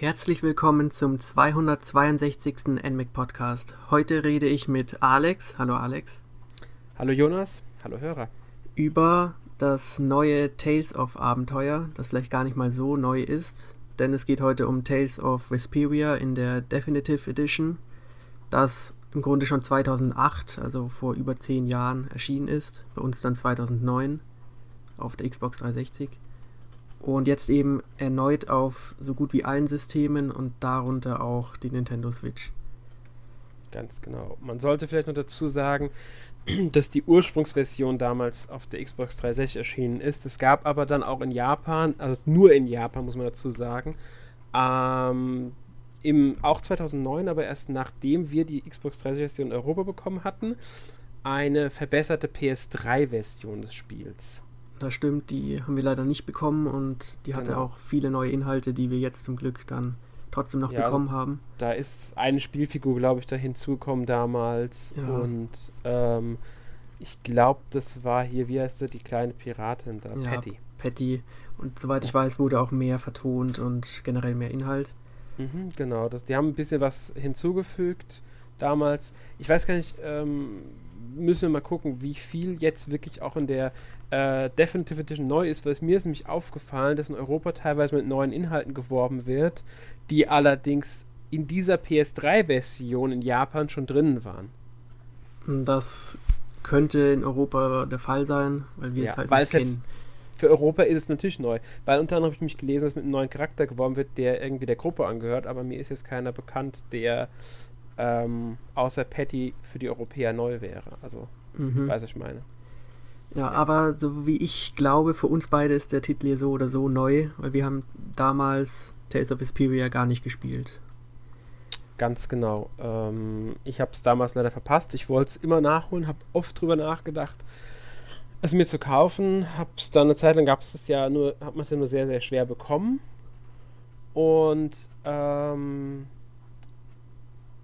Herzlich willkommen zum 262. NMAC Podcast. Heute rede ich mit Alex. Hallo Alex. Hallo Jonas. Hallo Hörer. Über das neue Tales of Abenteuer, das vielleicht gar nicht mal so neu ist, denn es geht heute um Tales of Vesperia in der Definitive Edition, das im Grunde schon 2008, also vor über zehn Jahren erschienen ist, bei uns dann 2009 auf der Xbox 360 und jetzt eben erneut auf so gut wie allen Systemen und darunter auch die Nintendo Switch. Ganz genau. Man sollte vielleicht noch dazu sagen, dass die Ursprungsversion damals auf der Xbox 360 erschienen ist. Es gab aber dann auch in Japan, also nur in Japan muss man dazu sagen, ähm, im, auch 2009, aber erst nachdem wir die Xbox 360 in Europa bekommen hatten, eine verbesserte PS3-Version des Spiels. Das stimmt, die haben wir leider nicht bekommen und die hatte genau. auch viele neue Inhalte, die wir jetzt zum Glück dann trotzdem noch ja, bekommen also, haben. Da ist eine Spielfigur, glaube ich, da hinzugekommen damals. Ja. Und ähm, ich glaube, das war hier, wie heißt sie, die kleine Piratin da, ja, Patty. Patty. Und soweit ich weiß, wurde auch mehr vertont und generell mehr Inhalt. Mhm, genau, das, die haben ein bisschen was hinzugefügt damals. Ich weiß gar nicht, ähm, müssen wir mal gucken, wie viel jetzt wirklich auch in der äh, Definitive Edition neu ist, weil es mir ist nämlich aufgefallen, dass in Europa teilweise mit neuen Inhalten geworben wird, die allerdings in dieser PS3-Version in Japan schon drinnen waren. Das könnte in Europa der Fall sein, weil wir ja, es halt nicht kennen. Für Europa ist es natürlich neu, weil unter anderem habe ich mich gelesen, dass mit einem neuen Charakter geworben wird, der irgendwie der Gruppe angehört, aber mir ist jetzt keiner bekannt, der ähm, außer Patty für die Europäer neu wäre. Also, mhm. weiß ich meine. Ja, aber so wie ich glaube, für uns beide ist der Titel hier so oder so neu, weil wir haben damals Tales of Vesperia gar nicht gespielt. Ganz genau. Ähm, ich habe es damals leider verpasst. Ich wollte es immer nachholen, habe oft drüber nachgedacht, es mir zu kaufen. Hab's dann eine Zeit lang gab es ja nur, hat man es ja nur sehr, sehr schwer bekommen. Und ähm,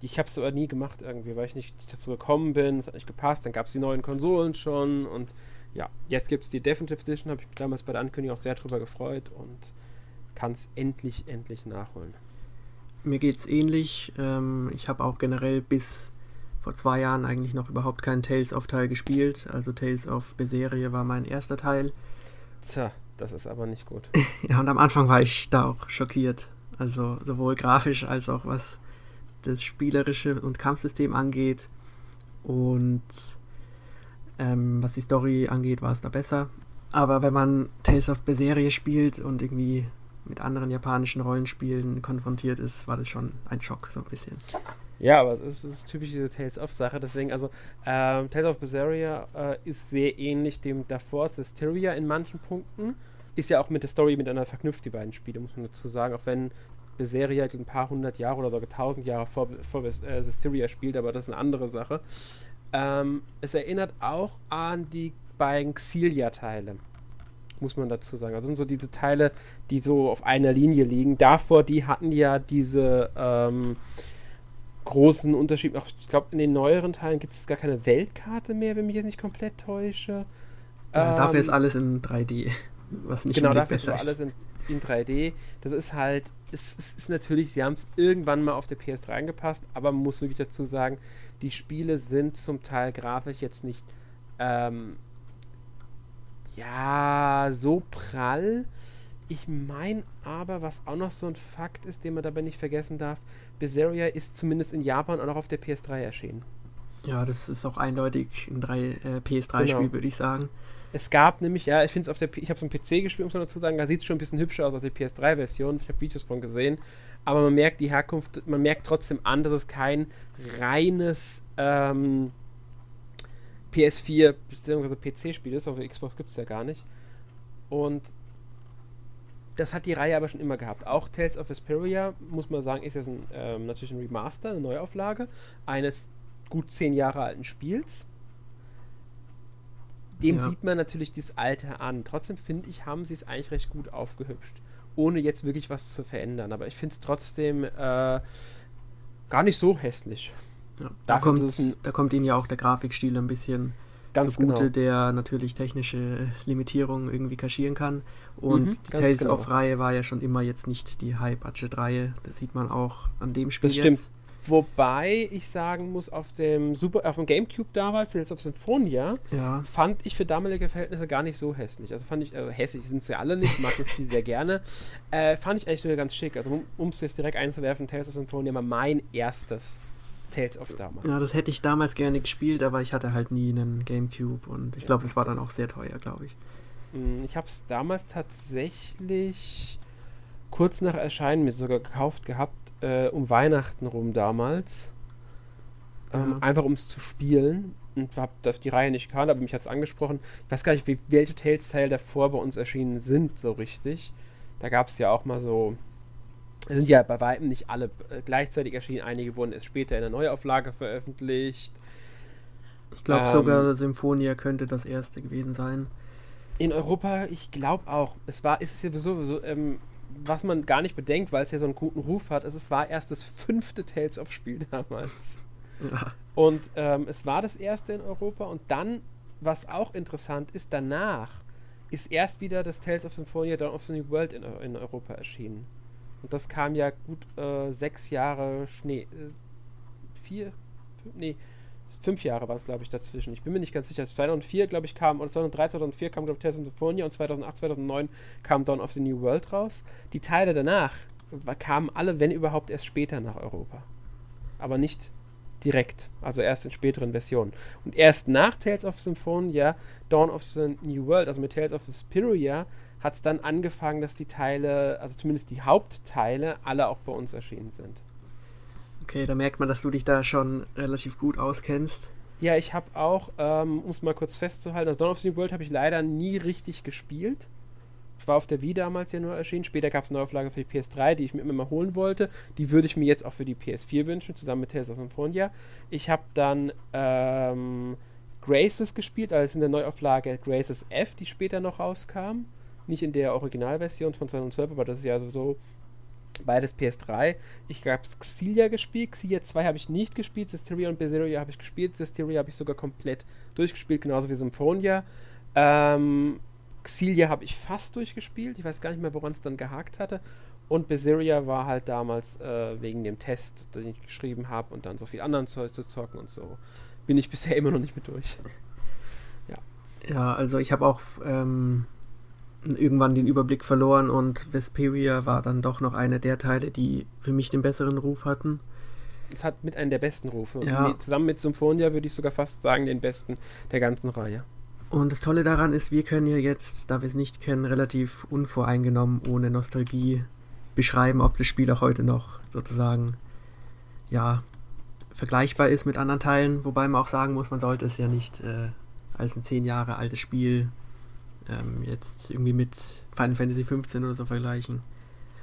ich habe es aber nie gemacht irgendwie, weil ich nicht dazu gekommen bin, es hat nicht gepasst, dann gab es die neuen Konsolen schon und ja, jetzt gibt es die Definitive Edition, habe ich mich damals bei der Ankündigung auch sehr drüber gefreut und kann es endlich, endlich nachholen. Mir geht es ähnlich. Ähm, ich habe auch generell bis vor zwei Jahren eigentlich noch überhaupt keinen Tales of Teil gespielt. Also Tales of Berserie war mein erster Teil. Tja, das ist aber nicht gut. ja, und am Anfang war ich da auch schockiert. Also sowohl grafisch als auch was das spielerische und Kampfsystem angeht. Und ähm, was die Story angeht, war es da besser. Aber wenn man Tales of Berserie spielt und irgendwie mit anderen japanischen Rollenspielen konfrontiert ist, war das schon ein Schock, so ein bisschen. Ja, aber es ist, typisch diese Tales of Sache. Deswegen, also, ähm, Tales of Berseria äh, ist sehr ähnlich dem davor, Systeria in manchen Punkten. Ist ja auch mit der Story miteinander verknüpft, die beiden Spiele, muss man dazu sagen. Auch wenn Berseria ein paar hundert Jahre oder sogar tausend Jahre vor, vor äh, Systeria spielt, aber das ist eine andere Sache. Ähm, es erinnert auch an die beiden Xilia-Teile, muss man dazu sagen. Also sind so diese Teile, die so auf einer Linie liegen. Davor, die hatten ja diese ähm, großen Unterschied. Auch, ich glaube, in den neueren Teilen gibt es gar keine Weltkarte mehr, wenn mich jetzt nicht komplett täusche. Ja, ähm, dafür ist ähm, alles in 3D. Was nicht genau, dafür ist alles in, in 3D. Das ist halt, es, es ist natürlich, sie haben es irgendwann mal auf der PS3 angepasst, aber man muss wirklich dazu sagen, die Spiele sind zum Teil grafisch jetzt nicht ähm, ja so prall. Ich meine aber, was auch noch so ein Fakt ist, den man dabei nicht vergessen darf, Berseria ist zumindest in Japan auch noch auf der PS3 erschienen. Ja, das ist auch eindeutig ein äh, PS3-Spiel, genau. würde ich sagen. Es gab nämlich, ja, ich finde es auf der, ich habe es am PC gespielt, muss man dazu sagen, da sieht es schon ein bisschen hübscher aus als die PS3-Version. Ich habe Videos von gesehen aber man merkt die Herkunft, man merkt trotzdem an, dass es kein reines ähm, PS4 bzw. PC-Spiel ist, auf Xbox gibt es ja gar nicht. Und das hat die Reihe aber schon immer gehabt. Auch Tales of Vesperia, muss man sagen, ist jetzt ein, ähm, natürlich ein Remaster, eine Neuauflage eines gut zehn Jahre alten Spiels. Dem ja. sieht man natürlich das Alte an. Trotzdem finde ich, haben sie es eigentlich recht gut aufgehübscht ohne jetzt wirklich was zu verändern. Aber ich finde es trotzdem äh, gar nicht so hässlich. Ja, da, kommt, da kommt ihnen ja auch der Grafikstil ein bisschen Ganz zugute, genau. der natürlich technische Limitierungen irgendwie kaschieren kann. Und mhm, die Tales genau. of Reihe war ja schon immer jetzt nicht die High-Budget-Reihe. Das sieht man auch an dem Spiel. Das stimmt. Jetzt. Wobei ich sagen muss, auf dem Super, auf dem Gamecube damals, Tales of Symphonia, ja. fand ich für damalige Verhältnisse gar nicht so hässlich. Also fand ich, äh, hässlich sind sie alle nicht, mag das Spiel sehr gerne. Äh, fand ich eigentlich sogar ganz schick. Also um es jetzt direkt einzuwerfen, Tales of Symphonia war mein erstes Tales of damals. Ja, das hätte ich damals gerne gespielt, aber ich hatte halt nie einen Gamecube und ich glaube, es war dann auch sehr teuer, glaube ich. Mm, ich habe es damals tatsächlich kurz nach Erscheinen mir sogar gekauft gehabt, äh, um Weihnachten rum damals. Ähm, ja. Einfach um es zu spielen. Und habe das die Reihe nicht gekannt, aber mich hat es angesprochen. Ich weiß gar nicht, wie, welche Tales-Teile davor bei uns erschienen sind, so richtig. Da gab es ja auch mal so sind ja bei weitem nicht alle äh, gleichzeitig erschienen. Einige wurden erst später in der Neuauflage veröffentlicht. Ich glaube ähm, sogar Symphonia könnte das erste gewesen sein. In Europa, ich glaube auch. Es war, ist es ja sowieso, ähm, was man gar nicht bedenkt, weil es ja so einen guten Ruf hat, ist, es war erst das fünfte Tales of Spiel damals. Ja. Und ähm, es war das erste in Europa und dann, was auch interessant ist, danach ist erst wieder das Tales of Symphonia Dawn of the New World in, in Europa erschienen. Und das kam ja gut äh, sechs Jahre Schnee. Äh, vier? Fünf, nee, fünf Jahre war es, glaube ich, dazwischen. Ich bin mir nicht ganz sicher. 2004, glaube ich, kam, oder 2003, 2004 kam, glaube ich, Tales of Symphonia und 2008, 2009 kam Dawn of the New World raus. Die Teile danach kamen alle, wenn überhaupt, erst später nach Europa. Aber nicht direkt, also erst in späteren Versionen. Und erst nach Tales of Symphonia, Dawn of the New World, also mit Tales of Vesperia, hat es dann angefangen, dass die Teile, also zumindest die Hauptteile, alle auch bei uns erschienen sind. Okay, da merkt man, dass du dich da schon relativ gut auskennst. Ja, ich habe auch, ähm, um es mal kurz festzuhalten, also Dawn of the New World habe ich leider nie richtig gespielt. War auf der Wii damals ja nur erschienen. Später gab es eine Neuauflage für die PS3, die ich mir immer mal holen wollte. Die würde ich mir jetzt auch für die PS4 wünschen, zusammen mit Tales of Symphonia. Ich habe dann ähm, Graces gespielt, also in der Neuauflage Graces F, die später noch rauskam. Nicht in der Originalversion von 2012, aber das ist ja sowieso beides PS3. Ich habe Xillia gespielt. Xillia 2 habe ich nicht gespielt. Systeria und Berseria habe ich gespielt. Systeria habe ich sogar komplett durchgespielt, genauso wie Symphonia. Ähm, Xillia habe ich fast durchgespielt. Ich weiß gar nicht mehr, woran es dann gehakt hatte. Und Berseria war halt damals äh, wegen dem Test, den ich geschrieben habe und dann so viel anderen Zeug zu zocken und so. Bin ich bisher immer noch nicht mit durch. Ja. Ja, also ich habe auch ähm, irgendwann den Überblick verloren und Vesperia war dann doch noch einer der Teile, die für mich den besseren Ruf hatten. Es hat mit einem der besten Rufe. Ja. zusammen mit Symphonia würde ich sogar fast sagen, den besten der ganzen Reihe. Und das Tolle daran ist, wir können ja jetzt, da wir es nicht kennen, relativ unvoreingenommen, ohne Nostalgie beschreiben, ob das Spiel auch heute noch sozusagen, ja, vergleichbar ist mit anderen Teilen. Wobei man auch sagen muss, man sollte es ja nicht äh, als ein zehn Jahre altes Spiel ähm, jetzt irgendwie mit Final Fantasy 15 oder so vergleichen.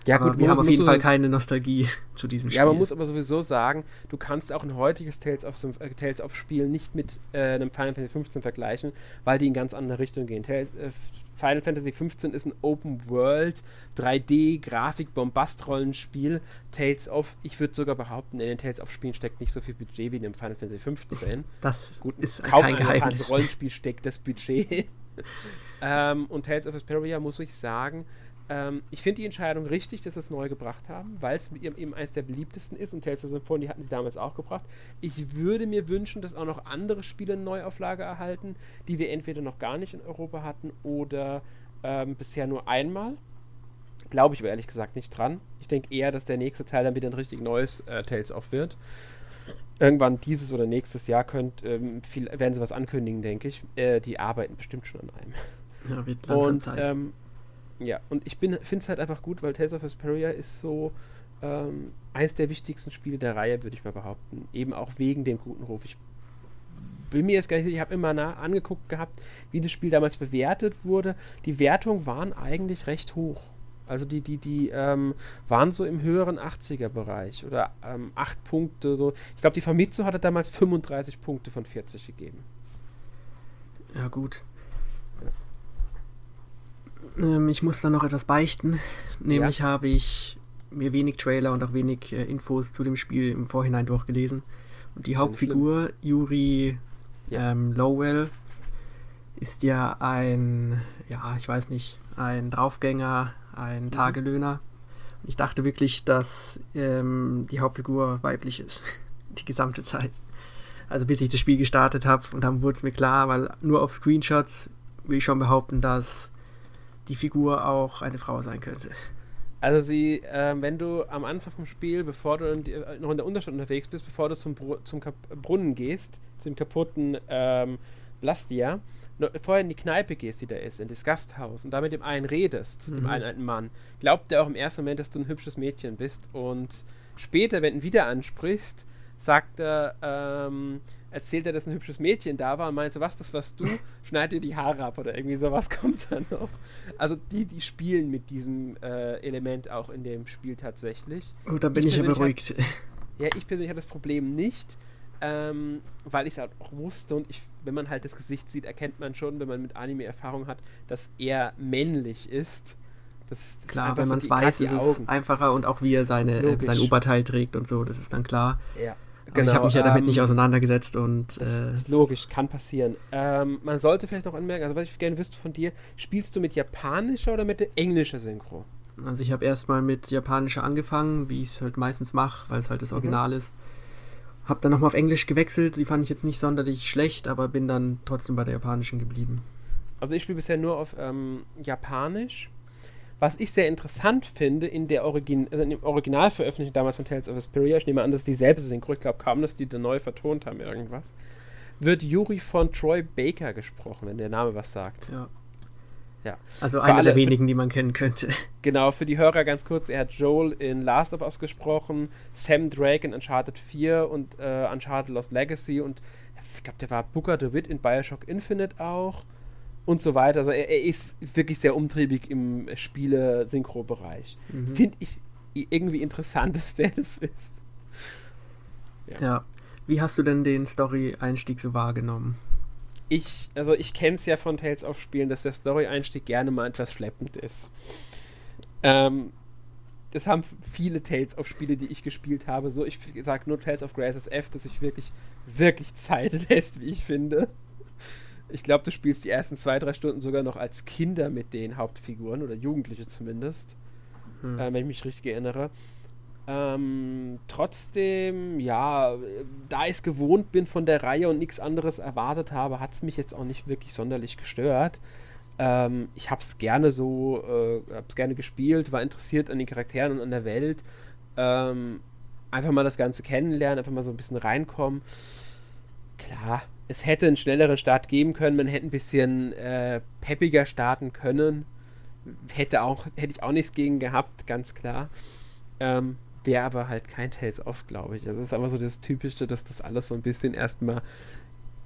Ja, aber gut, wir haben auf jeden Fall keine Nostalgie zu diesem Spiel. Ja, man muss aber sowieso sagen, du kannst auch ein heutiges Tales of, äh, Tales of Spiel nicht mit äh, einem Final Fantasy 15 vergleichen, weil die in ganz andere Richtung gehen. Tales, äh, Final Fantasy 15 ist ein Open World, 3D, Grafik, Bombast-Rollenspiel. Tales of, ich würde sogar behaupten, in den Tales of Spielen steckt nicht so viel Budget wie in dem Final Fantasy 15. Das gut, ist kaum kein Geheimnis. Rollenspiel steckt das Budget. ähm, und Tales of Vesperia muss ich sagen, ähm, ich finde die Entscheidung richtig, dass sie es neu gebracht haben, weil es eben eines der beliebtesten ist und Tales of Symphonia hatten sie damals auch gebracht. Ich würde mir wünschen, dass auch noch andere Spiele eine Neuauflage erhalten, die wir entweder noch gar nicht in Europa hatten oder ähm, bisher nur einmal. Glaube ich aber ehrlich gesagt nicht dran. Ich denke eher, dass der nächste Teil dann wieder ein richtig neues äh, Tales of wird. Irgendwann dieses oder nächstes Jahr könnt, ähm, viel, werden sie was ankündigen, denke ich. Äh, die arbeiten bestimmt schon an einem. Ja, wird langsam und, Zeit. Ähm, ja, und ich finde es halt einfach gut, weil Tales of Vesperia ist so ähm, eines der wichtigsten Spiele der Reihe, würde ich mal behaupten. Eben auch wegen dem guten Ruf. Ich bin mir jetzt gar nicht sicher, ich habe immer nah angeguckt gehabt, wie das Spiel damals bewertet wurde. Die Wertungen waren eigentlich recht hoch. Also die, die, die ähm, waren so im höheren 80er-Bereich oder ähm, 8 Punkte. So. Ich glaube, die Famitsu hatte damals 35 Punkte von 40 gegeben. Ja, gut. Ähm, ich muss da noch etwas beichten. Nämlich ja. habe ich mir wenig Trailer und auch wenig äh, Infos zu dem Spiel im Vorhinein durchgelesen. Und die Hauptfigur, Yuri ja. ähm, Lowell, ist ja ein, ja, ich weiß nicht, ein Draufgänger, ein mhm. Tagelöhner. Ich dachte wirklich, dass ähm, die Hauptfigur weiblich ist. die gesamte Zeit. Also bis ich das Spiel gestartet habe und dann wurde es mir klar, weil nur auf Screenshots will ich schon behaupten, dass die Figur auch eine Frau sein könnte. Also sie, äh, wenn du am Anfang vom Spiel, bevor du in die, äh, noch in der Unterstadt unterwegs bist, bevor du zum, Br zum Brunnen gehst, zum kaputten ähm, Blastia, vorher in die Kneipe gehst, die da ist, in das Gasthaus und da mit dem einen redest, mhm. dem einen alten Mann, glaubt er auch im ersten Moment, dass du ein hübsches Mädchen bist und später, wenn du ihn wieder ansprichst, sagt er, ähm, erzählt er, dass ein hübsches Mädchen da war und meinte, was, das warst du, schneid dir die Haare ab oder irgendwie sowas kommt dann noch. Also die, die spielen mit diesem äh, Element auch in dem Spiel tatsächlich. Oh, da bin ich, ich ja beruhigt. Hab, ja, ich persönlich habe das Problem nicht, ähm, weil ich es halt auch wusste und ich, wenn man halt das Gesicht sieht, erkennt man schon, wenn man mit Anime Erfahrung hat, dass er männlich ist. Das, das klar, wenn man es weiß, ist es einfacher und auch wie er seine, äh, sein Oberteil trägt und so, das ist dann klar. Ja. Genau, ich habe mich ja damit ähm, nicht auseinandergesetzt und. Das, äh, ist logisch, kann passieren. Ähm, man sollte vielleicht noch anmerken, also was ich gerne wüsste von dir, spielst du mit japanischer oder mit englischer Synchro? Also ich habe erstmal mit japanischer angefangen, wie ich es halt meistens mache, weil es halt das mhm. Original mhm. ist. Hab dann nochmal auf Englisch gewechselt, die fand ich jetzt nicht sonderlich schlecht, aber bin dann trotzdem bei der japanischen geblieben. Also ich spiele bisher nur auf ähm, Japanisch was ich sehr interessant finde, in der Origin also in dem damals von Tales of Asperia, ich nehme an, dass die selbst sind, ich glaube kaum, dass die da neu vertont haben irgendwas, wird Yuri von Troy Baker gesprochen, wenn der Name was sagt. Ja. Ja. Also einer alle, der wenigen, die man kennen könnte. Genau, für die Hörer ganz kurz, er hat Joel in Last of Us gesprochen, Sam Drake in Uncharted 4 und äh, Uncharted Lost Legacy und ich glaube, der war Booker DeWitt in Bioshock Infinite auch und so weiter. Also er, er ist wirklich sehr umtriebig im Spiele-Synchro-Bereich. Mhm. Finde ich irgendwie interessant, dass der das ist. Ja. ja. Wie hast du denn den Story-Einstieg so wahrgenommen? Ich, also ich kenne es ja von Tales of Spielen, dass der Story-Einstieg gerne mal etwas schleppend ist. Ähm, das haben viele Tales of Spiele, die ich gespielt habe. So, ich sage nur Tales of Graces F, dass sich wirklich, wirklich Zeit lässt, wie ich finde. Ich glaube, du spielst die ersten zwei, drei Stunden sogar noch als Kinder mit den Hauptfiguren oder Jugendliche zumindest, hm. äh, wenn ich mich richtig erinnere. Ähm, trotzdem, ja, da ich es gewohnt bin von der Reihe und nichts anderes erwartet habe, hat es mich jetzt auch nicht wirklich sonderlich gestört. Ähm, ich habe es gerne so, äh, habe es gerne gespielt, war interessiert an den Charakteren und an der Welt. Ähm, einfach mal das Ganze kennenlernen, einfach mal so ein bisschen reinkommen. Klar, es hätte einen schnelleren Start geben können, man hätte ein bisschen äh, peppiger starten können. Hätte, auch, hätte ich auch nichts gegen gehabt, ganz klar. Ähm, Wäre aber halt kein Tales of, glaube ich. Also es ist aber so das Typische, dass das alles so ein bisschen erstmal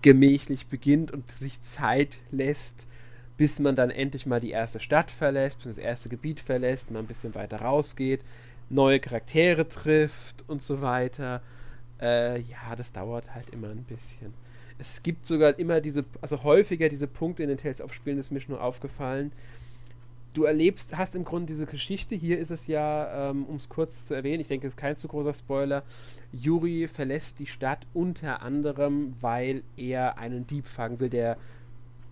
gemächlich beginnt und sich Zeit lässt, bis man dann endlich mal die erste Stadt verlässt, bis das erste Gebiet verlässt, mal ein bisschen weiter rausgeht, neue Charaktere trifft und so weiter. Äh, ja, das dauert halt immer ein bisschen es gibt sogar immer diese, also häufiger diese Punkte in den Tales of Spielen, ist mir schon nur aufgefallen. Du erlebst, hast im Grunde diese Geschichte. Hier ist es ja, ähm, um es kurz zu erwähnen, ich denke, es ist kein zu großer Spoiler. Yuri verlässt die Stadt unter anderem, weil er einen Dieb fangen will, der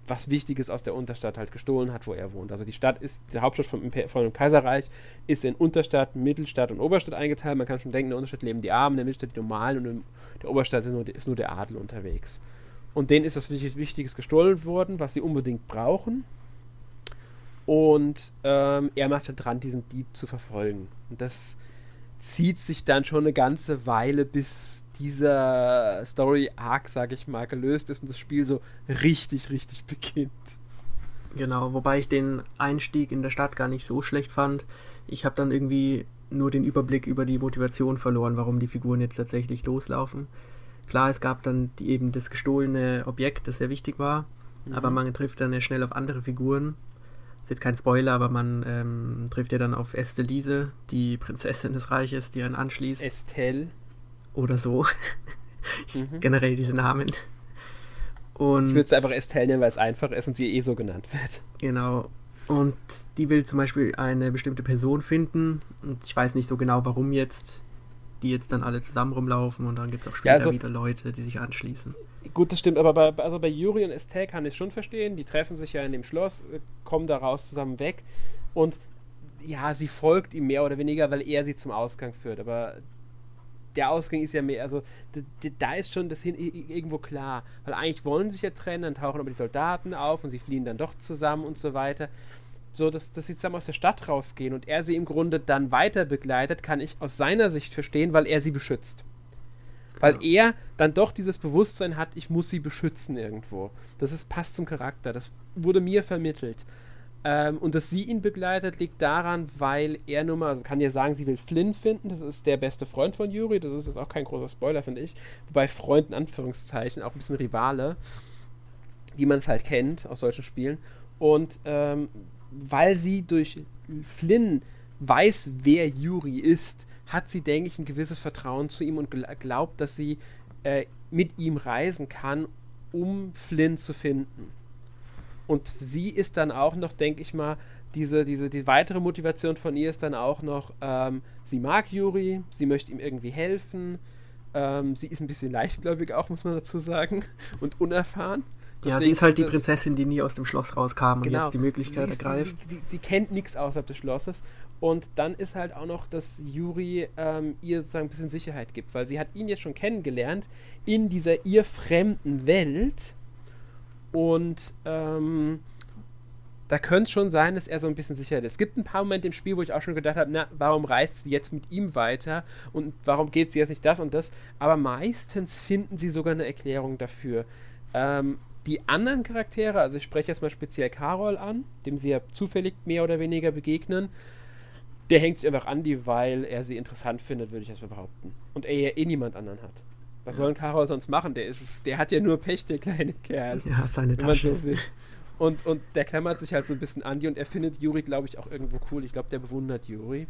was Wichtiges aus der Unterstadt halt gestohlen hat, wo er wohnt. Also die Stadt ist, die Hauptstadt vom, von dem Kaiserreich ist in Unterstadt, Mittelstadt und Oberstadt eingeteilt. Man kann schon denken, in der Unterstadt leben die Armen, in der Mittelstadt die Normalen und in der Oberstadt ist nur, ist nur der Adel unterwegs. Und denen ist das Wichtiges gestohlen worden, was sie unbedingt brauchen. Und ähm, er macht dran, diesen Dieb zu verfolgen. Und das zieht sich dann schon eine ganze Weile, bis dieser Story-Arc, sag ich mal, gelöst ist und das Spiel so richtig, richtig beginnt. Genau, wobei ich den Einstieg in der Stadt gar nicht so schlecht fand. Ich habe dann irgendwie nur den Überblick über die Motivation verloren, warum die Figuren jetzt tatsächlich loslaufen. Klar, es gab dann die, eben das gestohlene Objekt, das sehr wichtig war, mhm. aber man trifft dann ja schnell auf andere Figuren. Das ist jetzt kein Spoiler, aber man ähm, trifft ja dann auf Estelise, die Prinzessin des Reiches, die einen anschließt. Estelle oder so. mhm. Generell diese Namen. Und ich würde es einfach Estelle nennen, weil es einfach ist und sie eh so genannt wird. Genau. Und die will zum Beispiel eine bestimmte Person finden. Und ich weiß nicht so genau, warum jetzt die jetzt dann alle zusammen rumlaufen und dann gibt es auch später ja, also, wieder Leute, die sich anschließen. Gut, das stimmt, aber bei, also bei Yuri und Estelle kann ich es schon verstehen. Die treffen sich ja in dem Schloss, äh, kommen daraus zusammen weg und ja, sie folgt ihm mehr oder weniger, weil er sie zum Ausgang führt. Aber der Ausgang ist ja mehr, also da ist schon das hin, irgendwo klar. Weil eigentlich wollen sie sich ja trennen, dann tauchen aber die Soldaten auf und sie fliehen dann doch zusammen und so weiter. So, dass, dass sie zusammen aus der Stadt rausgehen und er sie im Grunde dann weiter begleitet, kann ich aus seiner Sicht verstehen, weil er sie beschützt. Weil ja. er dann doch dieses Bewusstsein hat, ich muss sie beschützen irgendwo. Das ist, passt zum Charakter. Das wurde mir vermittelt. Ähm, und dass sie ihn begleitet, liegt daran, weil er nun mal, also kann ja sagen, sie will Flynn finden. Das ist der beste Freund von Yuri. Das ist jetzt auch kein großer Spoiler, finde ich. Wobei Freund in Anführungszeichen, auch ein bisschen Rivale, wie man es halt kennt aus solchen Spielen. Und ähm, weil sie durch Flynn weiß, wer Yuri ist, hat sie, denke ich, ein gewisses Vertrauen zu ihm und glaubt, dass sie äh, mit ihm reisen kann, um Flynn zu finden. Und sie ist dann auch noch, denke ich mal, diese, diese, die weitere Motivation von ihr ist dann auch noch, ähm, sie mag Yuri, sie möchte ihm irgendwie helfen. Ähm, sie ist ein bisschen leichtgläubig auch, muss man dazu sagen, und unerfahren. Deswegen ja, sie ist halt die Prinzessin, die nie aus dem Schloss rauskam genau, und jetzt die Möglichkeit sie, ergreift. Sie, sie, sie, kennt nichts außerhalb des Schlosses. Und dann ist halt auch noch, dass Yuri ähm, ihr sozusagen ein bisschen Sicherheit gibt, weil sie hat ihn jetzt schon kennengelernt in dieser ihr fremden Welt und ähm, da könnte es schon sein, dass er so ein bisschen sicher ist. Es gibt ein paar Momente im Spiel, wo ich auch schon gedacht habe, na, warum reist sie jetzt mit ihm weiter und warum geht sie jetzt nicht das und das? Aber meistens finden sie sogar eine Erklärung dafür. Ähm, die anderen Charaktere, also ich spreche jetzt mal speziell Carol an, dem sie ja zufällig mehr oder weniger begegnen, der hängt sich einfach an die, weil er sie interessant findet, würde ich erstmal behaupten. Und er ja eh niemand anderen hat. Was soll ein Karol sonst machen? Der, ist, der hat ja nur Pech, der kleine Kerl. Ja, hat seine Tasche. So und, und der klammert sich halt so ein bisschen an die und er findet Juri, glaube ich, auch irgendwo cool. Ich glaube, der bewundert Juri.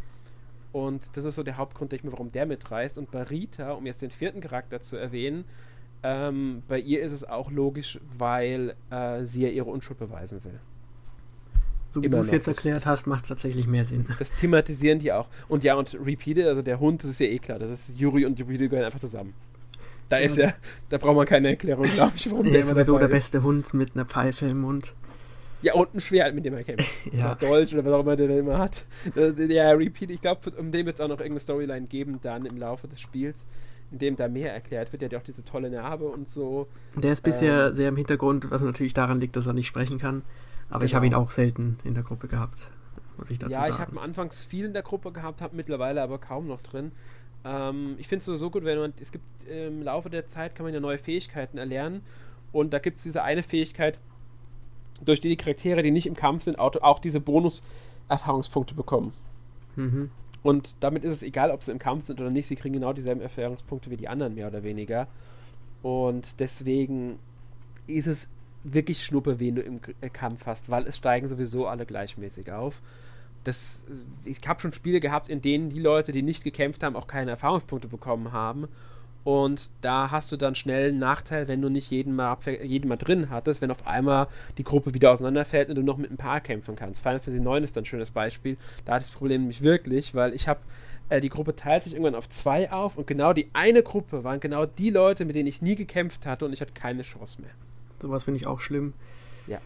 Und das ist so der Hauptgrund, denke ich mir, warum der mitreist. Und bei Rita, um jetzt den vierten Charakter zu erwähnen, ähm, bei ihr ist es auch logisch, weil äh, sie ja ihre Unschuld beweisen will. So wie du es jetzt erklärt hast, macht es tatsächlich mehr Sinn. Das thematisieren die auch. Und ja, und Repeated, also der Hund, das ist ja eh klar. Das ist Juri und Repeated gehören einfach zusammen. Da ist ja, da braucht man keine Erklärung, glaube ich, warum der, der ist sowieso der beste Hund mit einer Pfeife im Mund. Ja, und ein Schwert, mit dem er kämpft. ja. Oder Dolch oder was auch immer der da immer hat. Ja, Repeat, ich glaube, um dem wird es auch noch irgendeine Storyline geben, dann im Laufe des Spiels, in dem da mehr erklärt wird. Der hat ja auch diese tolle Narbe und so. Der ist bisher ähm, sehr im Hintergrund, was natürlich daran liegt, dass er nicht sprechen kann. Aber genau. ich habe ihn auch selten in der Gruppe gehabt, muss ich dazu ja, sagen. Ja, ich habe anfangs viel in der Gruppe gehabt, habe mittlerweile aber kaum noch drin. Ähm, ich finde es so gut, wenn man, es gibt im Laufe der Zeit kann man ja neue Fähigkeiten erlernen und da gibt es diese eine Fähigkeit, durch die die Charaktere, die nicht im Kampf sind, auch diese Bonus-Erfahrungspunkte bekommen. Mhm. Und damit ist es egal, ob sie im Kampf sind oder nicht, sie kriegen genau dieselben Erfahrungspunkte wie die anderen, mehr oder weniger. Und deswegen ist es wirklich Schnuppe, wen du im Kampf hast, weil es steigen sowieso alle gleichmäßig auf das, ich habe schon Spiele gehabt, in denen die Leute, die nicht gekämpft haben, auch keine Erfahrungspunkte bekommen haben. Und da hast du dann schnell einen Nachteil, wenn du nicht jeden mal, jeden mal drin hattest, wenn auf einmal die Gruppe wieder auseinanderfällt und du noch mit ein paar kämpfen kannst. Final Fantasy 9 ist dann ein schönes Beispiel. Da hat das Problem nämlich wirklich, weil ich habe äh, die Gruppe teilt sich irgendwann auf zwei auf und genau die eine Gruppe waren genau die Leute, mit denen ich nie gekämpft hatte und ich hatte keine Chance mehr. Sowas finde ich auch schlimm. Ja.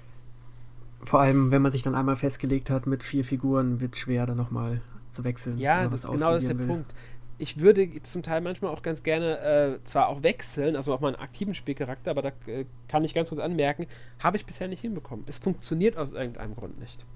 Vor allem, wenn man sich dann einmal festgelegt hat mit vier Figuren, wird es schwer, dann nochmal zu wechseln. Ja, das, genau das ist der will. Punkt. Ich würde zum Teil manchmal auch ganz gerne äh, zwar auch wechseln, also auch mal einen aktiven Spielcharakter, aber da äh, kann ich ganz kurz anmerken, habe ich bisher nicht hinbekommen. Es funktioniert aus irgendeinem Grund nicht.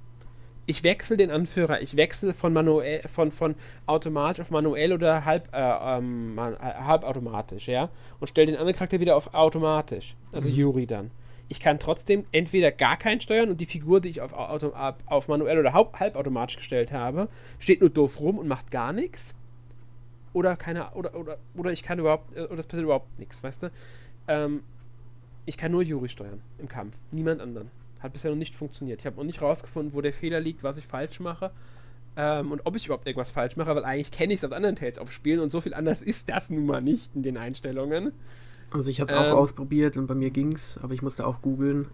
Ich wechsle den Anführer, ich wechsle von manuell, von, von automatisch auf manuell oder halb, äh, ähm, halbautomatisch, ja, und stelle den anderen Charakter wieder auf automatisch, also mhm. Yuri dann ich kann trotzdem entweder gar keinen steuern und die Figur, die ich auf, Auto, auf manuell oder halbautomatisch gestellt habe, steht nur doof rum und macht gar nichts. Oder keine oder, oder, oder ich kann überhaupt, äh, oder es passiert überhaupt nichts, weißt du? Ähm, ich kann nur Juri steuern im Kampf, niemand anderen. Hat bisher noch nicht funktioniert. Ich habe noch nicht rausgefunden, wo der Fehler liegt, was ich falsch mache. Ähm, und ob ich überhaupt irgendwas falsch mache, weil eigentlich kenne ich es aus anderen Tales auf Spielen und so viel anders ist das nun mal nicht in den Einstellungen. Also ich habe es ähm, auch ausprobiert und bei mir ging es, aber ich musste auch googeln.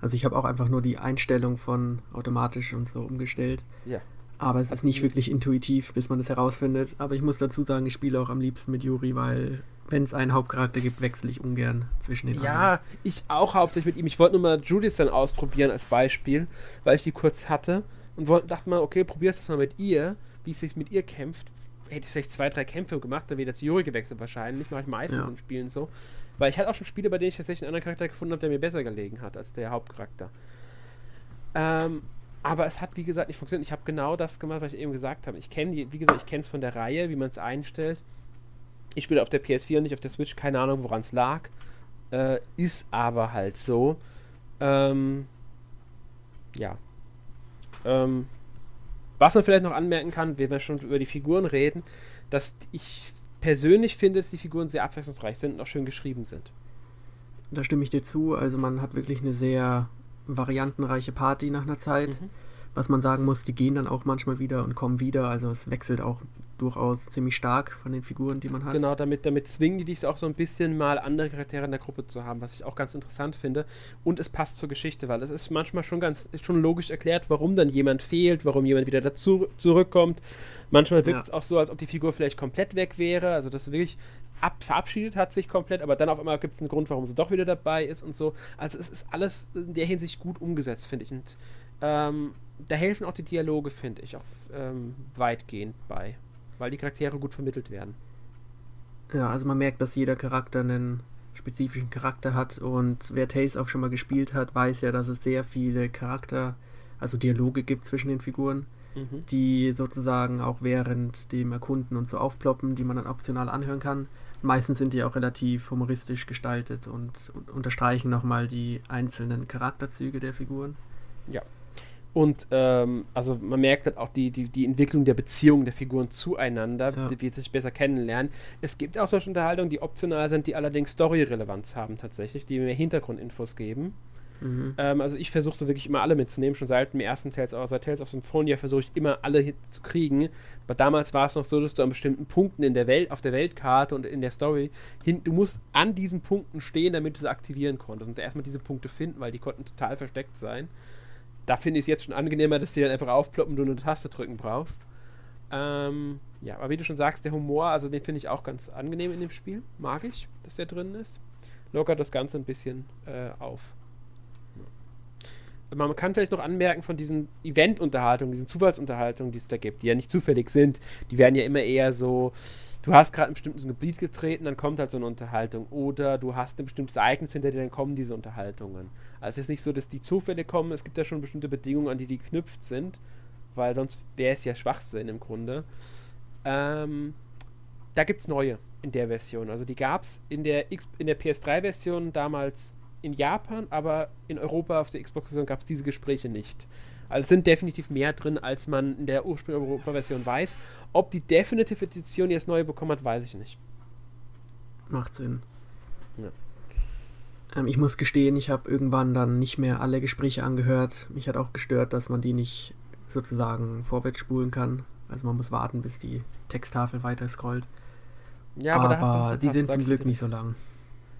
Also ich habe auch einfach nur die Einstellung von automatisch und so umgestellt. Ja. Aber es ist nicht wirklich intuitiv, bis man das herausfindet. Aber ich muss dazu sagen, ich spiele auch am liebsten mit Yuri, weil wenn es einen Hauptcharakter gibt, wechsle ich ungern zwischen den Ja, anderen. ich auch hauptsächlich mit ihm. Ich wollte nur mal Judith dann ausprobieren als Beispiel, weil ich die kurz hatte und wollte, dachte mal, okay, probier's das mal mit ihr, wie es sich mit ihr kämpft. Hätte ich vielleicht zwei, drei Kämpfe gemacht, dann wäre das Yuri gewechselt wahrscheinlich. Mache ich meistens ja. in Spielen so. Weil ich hatte auch schon Spiele, bei denen ich tatsächlich einen anderen Charakter gefunden habe, der mir besser gelegen hat als der Hauptcharakter. Ähm, aber es hat, wie gesagt, nicht funktioniert. Ich habe genau das gemacht, was ich eben gesagt habe. Ich kenne, wie gesagt, ich kenne es von der Reihe, wie man es einstellt. Ich spiele auf der PS4 und nicht auf der Switch, keine Ahnung, woran es lag. Äh, ist aber halt so. Ähm, ja. Ähm, was man vielleicht noch anmerken kann, wenn wir schon über die Figuren reden, dass ich persönlich finde, dass die Figuren sehr abwechslungsreich sind und auch schön geschrieben sind. Da stimme ich dir zu. Also man hat wirklich eine sehr variantenreiche Party nach einer Zeit. Mhm. Was man sagen muss, die gehen dann auch manchmal wieder und kommen wieder. Also es wechselt auch durchaus ziemlich stark von den Figuren, die man hat. Genau, damit, damit zwingen die dich auch so ein bisschen mal andere Charaktere in der Gruppe zu haben, was ich auch ganz interessant finde. Und es passt zur Geschichte, weil es ist manchmal schon ganz schon logisch erklärt, warum dann jemand fehlt, warum jemand wieder dazu zurückkommt. Manchmal wirkt es ja. auch so, als ob die Figur vielleicht komplett weg wäre, also das wirklich ab, verabschiedet hat sich komplett, aber dann auf einmal gibt es einen Grund, warum sie doch wieder dabei ist und so. Also es ist alles in der Hinsicht gut umgesetzt, finde ich. Und ähm, da helfen auch die Dialoge, finde ich, auch ähm, weitgehend bei, weil die Charaktere gut vermittelt werden. Ja, also man merkt, dass jeder Charakter einen spezifischen Charakter hat und wer Tales auch schon mal gespielt hat, weiß ja, dass es sehr viele Charakter, also Dialoge gibt zwischen den Figuren, mhm. die sozusagen auch während dem Erkunden und so aufploppen, die man dann optional anhören kann. Meistens sind die auch relativ humoristisch gestaltet und, und unterstreichen nochmal die einzelnen Charakterzüge der Figuren. Ja. Und ähm, also man merkt halt auch die, die, die Entwicklung der Beziehungen der Figuren zueinander, ja. die wir sich besser kennenlernen. Es gibt auch solche Unterhaltungen, die optional sind, die allerdings Story-Relevanz haben tatsächlich, die mehr Hintergrundinfos geben. Mhm. Ähm, also ich versuche so wirklich immer alle mitzunehmen, schon seit dem ersten Tales, aber seit Tales of Symphonia versuche ich immer alle zu kriegen. Aber damals war es noch so, dass du an bestimmten Punkten in der Welt, auf der Weltkarte und in der Story, hin, du musst an diesen Punkten stehen, damit du sie aktivieren konntest. Und erstmal diese Punkte finden, weil die konnten total versteckt sein. Da finde ich es jetzt schon angenehmer, dass sie dann einfach aufploppen du eine Taste drücken brauchst. Ähm, ja, aber wie du schon sagst, der Humor, also den finde ich auch ganz angenehm in dem Spiel. Mag ich, dass der drin ist. Lockert das Ganze ein bisschen äh, auf man kann vielleicht noch anmerken von diesen Event-Unterhaltungen, diesen Zufallsunterhaltungen, die es da gibt, die ja nicht zufällig sind, die werden ja immer eher so, du hast gerade ein bestimmtes Gebiet getreten, dann kommt halt so eine Unterhaltung. Oder du hast ein bestimmtes Ereignis hinter dir, dann kommen diese Unterhaltungen. Also es ist nicht so, dass die Zufälle kommen, es gibt ja schon bestimmte Bedingungen, an die die geknüpft sind, weil sonst wäre es ja Schwachsinn im Grunde. Ähm, da gibt es neue in der Version. Also die gab es in der, in der PS3-Version damals in Japan, aber in Europa auf der Xbox-Version gab es diese Gespräche nicht. Also es sind definitiv mehr drin, als man in der ursprünglichen Europa-Version weiß. Ob die Definitive Edition jetzt neue bekommen hat, weiß ich nicht. Macht Sinn. Ja. Ähm, ich muss gestehen, ich habe irgendwann dann nicht mehr alle Gespräche angehört. Mich hat auch gestört, dass man die nicht sozusagen vorwärts spulen kann. Also man muss warten, bis die Texttafel weiter scrollt. Ja, aber, aber die sind zum Glück nicht so lang.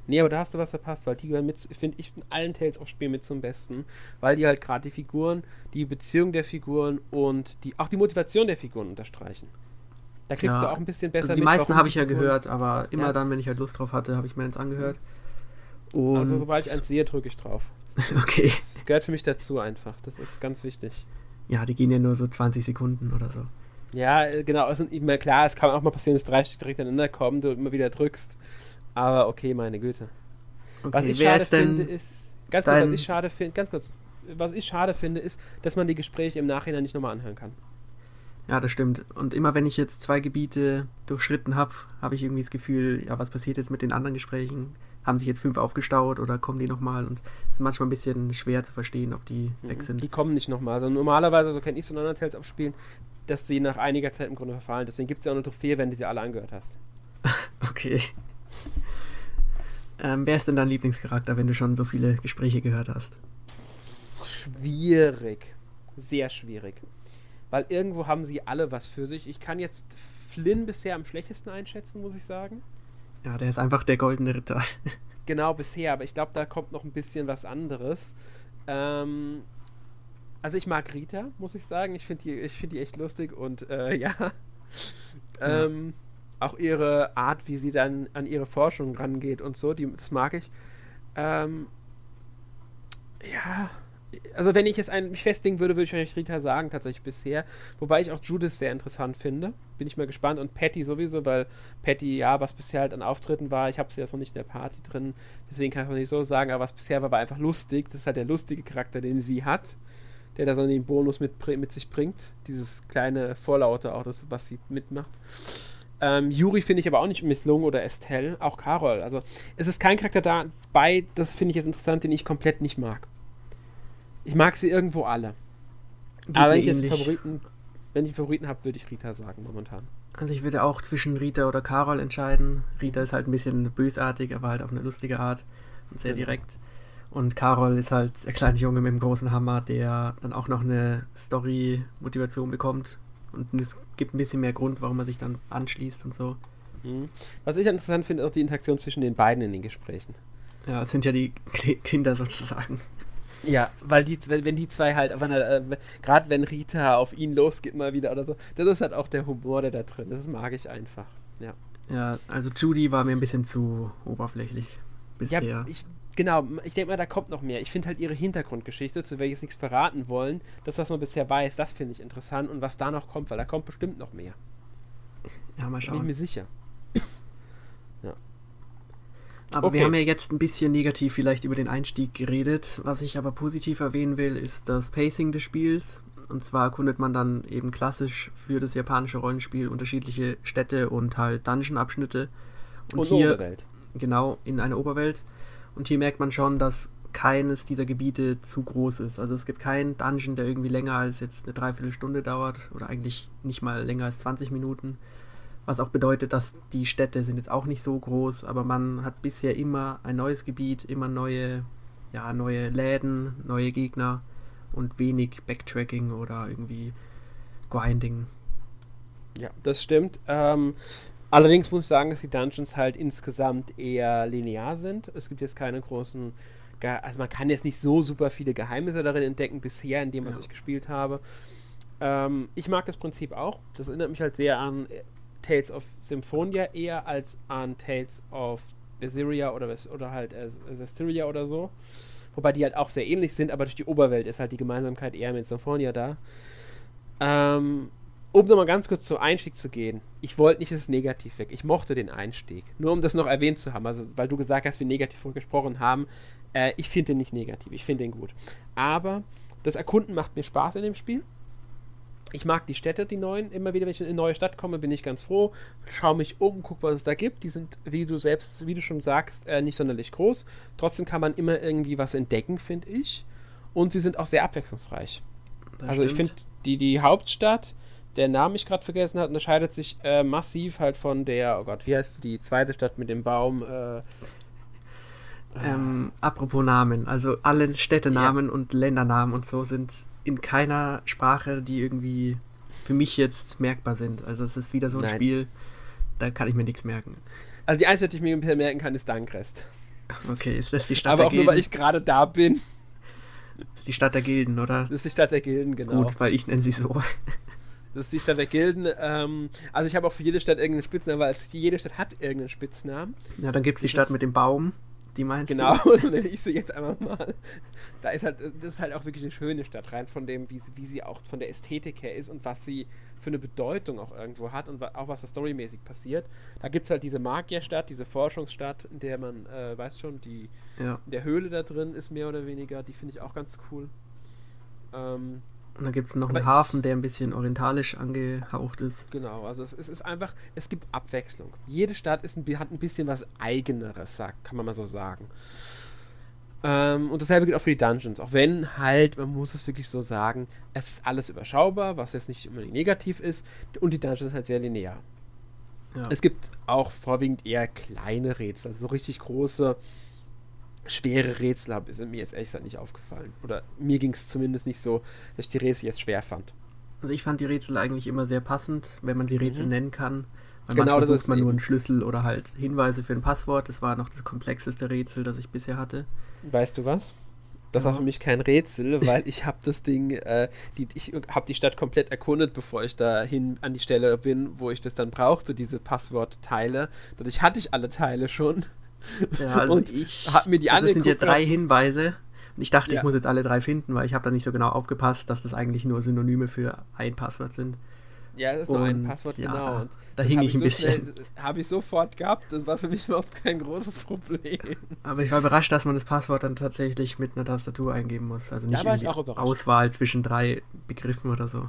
Nee, aber da hast du was verpasst, weil die gehören mit, finde ich, in allen Tales of Spielen mit zum Besten, weil die halt gerade die Figuren, die Beziehung der Figuren und die, auch die Motivation der Figuren unterstreichen. Da kriegst ja. du auch ein bisschen besser also Die mit, meisten habe ich ja gehört, aber immer ja. dann, wenn ich halt Lust drauf hatte, habe ich mir eins angehört. Und also sobald ich eins sehe, drücke ich drauf. okay. Das gehört für mich dazu einfach. Das ist ganz wichtig. Ja, die gehen ja nur so 20 Sekunden oder so. Ja, äh, genau. Es sind immer klar, es kann auch mal passieren, dass drei Stück direkt aneinander kommen, du immer wieder drückst. Aber okay, meine Güte. Okay, was ich schade finde, ist. Ganz kurz, was ich schade finde, ganz kurz, was ich schade finde, ist, dass man die Gespräche im Nachhinein nicht nochmal anhören kann. Ja, das stimmt. Und immer wenn ich jetzt zwei Gebiete durchschritten habe, habe ich irgendwie das Gefühl, ja, was passiert jetzt mit den anderen Gesprächen? Haben sich jetzt fünf aufgestaut oder kommen die nochmal? Und es ist manchmal ein bisschen schwer zu verstehen, ob die mhm. weg sind. Die kommen nicht nochmal. Also normalerweise, so kenne ich so anderen Tales abspielen, dass sie nach einiger Zeit im Grunde verfallen. Deswegen gibt es ja auch eine Trophäe, wenn du sie alle angehört hast. okay. Ähm, wer ist denn dein Lieblingscharakter, wenn du schon so viele Gespräche gehört hast? Schwierig. Sehr schwierig. Weil irgendwo haben sie alle was für sich. Ich kann jetzt Flynn bisher am schlechtesten einschätzen, muss ich sagen. Ja, der ist einfach der goldene Ritter. genau, bisher, aber ich glaube, da kommt noch ein bisschen was anderes. Ähm, Also ich mag Rita, muss ich sagen. Ich finde die, find die echt lustig und äh, ja. ja. Auch ihre Art, wie sie dann an ihre Forschung rangeht und so, die, das mag ich. Ähm, ja, also wenn ich jetzt einen, mich festlegen würde, würde ich euch Rita sagen, tatsächlich bisher. Wobei ich auch Judith sehr interessant finde. Bin ich mal gespannt. Und Patty sowieso, weil Patty, ja, was bisher halt an Auftritten war, ich habe sie jetzt noch nicht in der Party drin, deswegen kann ich noch nicht so sagen, aber was bisher war, war einfach lustig. Das ist halt der lustige Charakter, den sie hat, der da so den Bonus mit, mit sich bringt. Dieses kleine Vorlaute auch, das, was sie mitmacht. Ähm, Yuri finde ich aber auch nicht misslungen oder Estelle, auch Carol. Also es ist kein Charakter dabei, das finde ich jetzt interessant, den ich komplett nicht mag. Ich mag sie irgendwo alle. Geht Aber wenn ich jetzt Favoriten, wenn ich Favoriten habe, würde ich Rita sagen momentan. Also ich würde auch zwischen Rita oder Carol entscheiden. Rita ist halt ein bisschen bösartig, aber halt auf eine lustige Art und sehr genau. direkt. Und Carol ist halt der kleine Junge mit dem großen Hammer, der dann auch noch eine Story-Motivation bekommt. Und es gibt ein bisschen mehr Grund, warum er sich dann anschließt und so. Mhm. Was ich interessant finde, ist auch die Interaktion zwischen den beiden in den Gesprächen. Ja, es sind ja die Kinder sozusagen. Ja, weil die, wenn die zwei halt, äh, gerade wenn Rita auf ihn losgeht mal wieder oder so, das ist halt auch der Humor, der da drin ist. Das mag ich einfach. Ja. Ja, also Judy war mir ein bisschen zu oberflächlich bisher. Ja, ich, genau, ich denke mal, da kommt noch mehr. Ich finde halt ihre Hintergrundgeschichte, zu welches nichts verraten wollen, das, was man bisher weiß, das finde ich interessant und was da noch kommt, weil da kommt bestimmt noch mehr. Ja, mal schauen. Bin ich mir sicher. Aber okay. wir haben ja jetzt ein bisschen negativ vielleicht über den Einstieg geredet. Was ich aber positiv erwähnen will, ist das Pacing des Spiels. Und zwar erkundet man dann eben klassisch für das japanische Rollenspiel unterschiedliche Städte und halt Dungeon-Abschnitte. Und, und hier, Oberwelt. Genau, in einer Oberwelt. Und hier merkt man schon, dass keines dieser Gebiete zu groß ist. Also es gibt keinen Dungeon, der irgendwie länger als jetzt eine Dreiviertelstunde dauert oder eigentlich nicht mal länger als 20 Minuten. Was auch bedeutet, dass die Städte sind jetzt auch nicht so groß, aber man hat bisher immer ein neues Gebiet, immer neue, ja, neue Läden, neue Gegner und wenig Backtracking oder irgendwie Grinding. Ja, das stimmt. Ähm, allerdings muss ich sagen, dass die Dungeons halt insgesamt eher linear sind. Es gibt jetzt keine großen also man kann jetzt nicht so super viele Geheimnisse darin entdecken bisher in dem, was ja. ich gespielt habe. Ähm, ich mag das Prinzip auch. Das erinnert mich halt sehr an Tales of Symphonia eher als an Tales of Berseria oder, oder halt Zestiria oder so. Wobei die halt auch sehr ähnlich sind, aber durch die Oberwelt ist halt die Gemeinsamkeit eher mit Symphonia da. Ähm, um nochmal ganz kurz zum Einstieg zu gehen. Ich wollte nicht, dass es negativ weg. Ich mochte den Einstieg. Nur um das noch erwähnt zu haben, also weil du gesagt hast, wir negativ gesprochen haben. Äh, ich finde den nicht negativ. Ich finde den gut. Aber das Erkunden macht mir Spaß in dem Spiel ich mag die Städte, die neuen. Immer wieder, wenn ich in eine neue Stadt komme, bin ich ganz froh. Schau mich um, guck, was es da gibt. Die sind, wie du selbst, wie du schon sagst, äh, nicht sonderlich groß. Trotzdem kann man immer irgendwie was entdecken, finde ich. Und sie sind auch sehr abwechslungsreich. Das also stimmt. ich finde, die, die Hauptstadt, der Name ich gerade vergessen habe, unterscheidet sich äh, massiv halt von der, oh Gott, wie heißt die zweite Stadt mit dem Baum? Äh, ähm, apropos Namen, also alle Städtenamen ja. und Ländernamen und so sind in keiner Sprache, die irgendwie für mich jetzt merkbar sind. Also es ist wieder so ein Nein. Spiel, da kann ich mir nichts merken. Also die einzige, die ich mir merken kann, ist Dankrest. Okay, ist das die Stadt Aber auch nur, weil ich gerade da bin. Das ist die Stadt der Gilden, oder? Das ist die Stadt der Gilden, genau. Gut, weil ich nenne sie so. Das ist die Stadt der Gilden. Ähm, also ich habe auch für jede Stadt irgendeinen Spitznamen, weil es, jede Stadt hat irgendeinen Spitznamen. Ja, dann gibt es die Stadt mit dem Baum. Die meinst genau, du? so nenne ich sie jetzt einfach mal. Da ist halt, das ist halt auch wirklich eine schöne Stadt, rein von dem, wie, wie sie auch von der Ästhetik her ist und was sie für eine Bedeutung auch irgendwo hat und auch was da storymäßig passiert. Da gibt es halt diese Magierstadt, diese Forschungsstadt, in der man, äh, weiß schon, die ja. in der Höhle da drin ist, mehr oder weniger. Die finde ich auch ganz cool. Ähm, und dann gibt es noch einen Hafen, der ein bisschen orientalisch angehaucht ist. Genau, also es, es, ist einfach, es gibt Abwechslung. Jede Stadt ist ein, hat ein bisschen was Eigeneres, sagt, kann man mal so sagen. Ähm, und dasselbe gilt auch für die Dungeons. Auch wenn halt, man muss es wirklich so sagen, es ist alles überschaubar, was jetzt nicht unbedingt negativ ist. Und die Dungeons sind halt sehr linear. Ja. Es gibt auch vorwiegend eher kleine Rätsel, also so richtig große schwere Rätsel sind mir jetzt ehrlich gesagt nicht aufgefallen. Oder mir ging es zumindest nicht so, dass ich die Rätsel jetzt schwer fand. Also ich fand die Rätsel eigentlich immer sehr passend, wenn man sie Rätsel mhm. nennen kann. Weil genau, manchmal sucht man nur einen Schlüssel oder halt Hinweise für ein Passwort. Das war noch das komplexeste Rätsel, das ich bisher hatte. Weißt du was? Das war für mich kein Rätsel, weil ich habe das Ding, äh, die, ich habe die Stadt komplett erkundet, bevor ich dahin an die Stelle bin, wo ich das dann brauchte, diese Passwortteile. Dadurch hatte ich alle Teile schon. Ja, also und ich habe mir die also Das sind ja drei Hinweise. Und ich dachte, ja. ich muss jetzt alle drei finden, weil ich habe da nicht so genau aufgepasst, dass das eigentlich nur Synonyme für ein Passwort sind. Ja, das ist nur ein Passwort, ja, genau. Und da hing ich ein so bisschen. Habe ich sofort gehabt. Das war für mich überhaupt kein großes Problem. Aber ich war überrascht, dass man das Passwort dann tatsächlich mit einer Tastatur eingeben muss. Also nicht irgendwie Auswahl zwischen drei Begriffen oder so.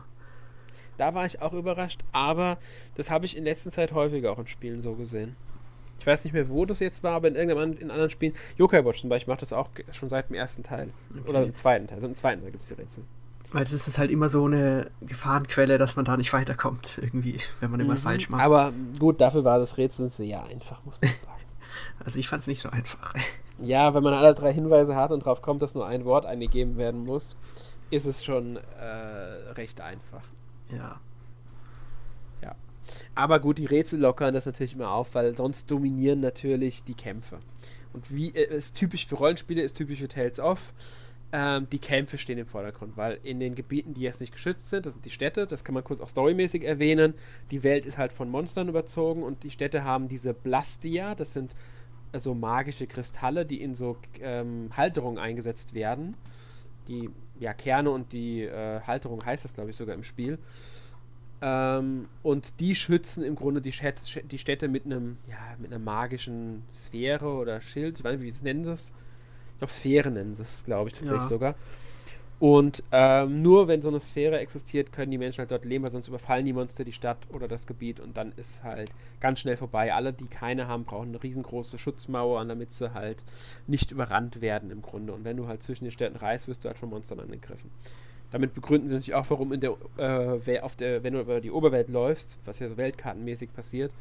Da war ich auch überrascht, aber das habe ich in letzter Zeit häufiger auch in Spielen so gesehen. Ich weiß nicht mehr, wo das jetzt war, aber in irgendeinem in anderen Spielen. Yokai Watch zum Beispiel macht das auch schon seit dem ersten Teil. Okay. Oder im zweiten Teil. Also im zweiten Teil gibt es die Rätsel. Weil es ist halt immer so eine Gefahrenquelle, dass man da nicht weiterkommt, irgendwie, wenn man mhm. immer falsch macht. Aber gut, dafür war das Rätsel sehr einfach, muss man sagen. also ich fand es nicht so einfach. Ja, wenn man alle drei Hinweise hat und darauf kommt, dass nur ein Wort eingegeben werden muss, ist es schon äh, recht einfach. Ja. Aber gut, die Rätsel lockern das natürlich immer auf, weil sonst dominieren natürlich die Kämpfe. Und wie äh, ist typisch für Rollenspiele, ist typisch für Tales of ähm, die Kämpfe stehen im Vordergrund, weil in den Gebieten, die jetzt nicht geschützt sind, das sind die Städte, das kann man kurz auch storymäßig erwähnen, die Welt ist halt von Monstern überzogen und die Städte haben diese Blastia, das sind so also magische Kristalle, die in so ähm, Halterungen eingesetzt werden. Die ja, Kerne und die äh, Halterung heißt das, glaube ich, sogar im Spiel. Ähm, und die schützen im Grunde die Städte, die Städte mit einem, ja, mit einer magischen Sphäre oder Schild, ich weiß nicht, wie sie es nennen das ich glaube, Sphäre nennen sie es, glaube ich, tatsächlich ja. sogar. Und ähm, nur wenn so eine Sphäre existiert, können die Menschen halt dort leben, weil sonst überfallen die Monster die Stadt oder das Gebiet und dann ist halt ganz schnell vorbei. Alle, die keine haben, brauchen eine riesengroße Schutzmauer, damit sie halt nicht überrannt werden im Grunde. Und wenn du halt zwischen den Städten reist, wirst du halt von Monstern angegriffen. Damit begründen sie natürlich auch, warum in der, äh, auf der, wenn du über die Oberwelt läufst, was ja so weltkartenmäßig passiert,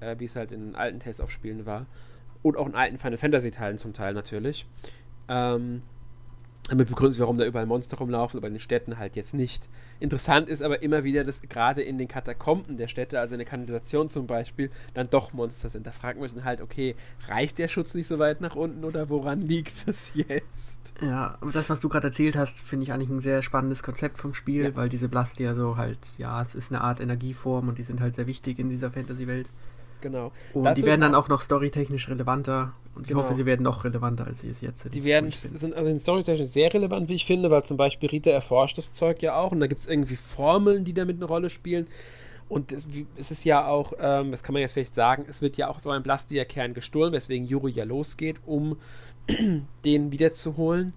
äh, wie es halt in alten Tales of Spielen war, und auch in alten Final Fantasy Teilen zum Teil natürlich. Ähm, damit begründen sie, warum da überall Monster rumlaufen, aber in den Städten halt jetzt nicht. Interessant ist aber immer wieder, dass gerade in den Katakomben der Städte, also in der Kanalisation zum Beispiel, dann doch Monster sind. Da fragt man sich halt, okay, reicht der Schutz nicht so weit nach unten oder woran liegt es jetzt? Ja, aber das, was du gerade erzählt hast, finde ich eigentlich ein sehr spannendes Konzept vom Spiel, ja. weil diese Blastia so halt, ja, es ist eine Art Energieform und die sind halt sehr wichtig in dieser Fantasy-Welt. Genau. Und Dazu die werden dann auch noch storytechnisch relevanter. Und genau. ich hoffe, sie werden noch relevanter, als sie es jetzt sind. Die werden, sind also storytechnisch sehr relevant, wie ich finde, weil zum Beispiel Rita erforscht das Zeug ja auch und da gibt es irgendwie Formeln, die damit eine Rolle spielen. Und es, es ist ja auch, ähm, das kann man jetzt vielleicht sagen, es wird ja auch so ein Blastia-Kern gestohlen, weswegen Yuri ja losgeht, um den wiederzuholen.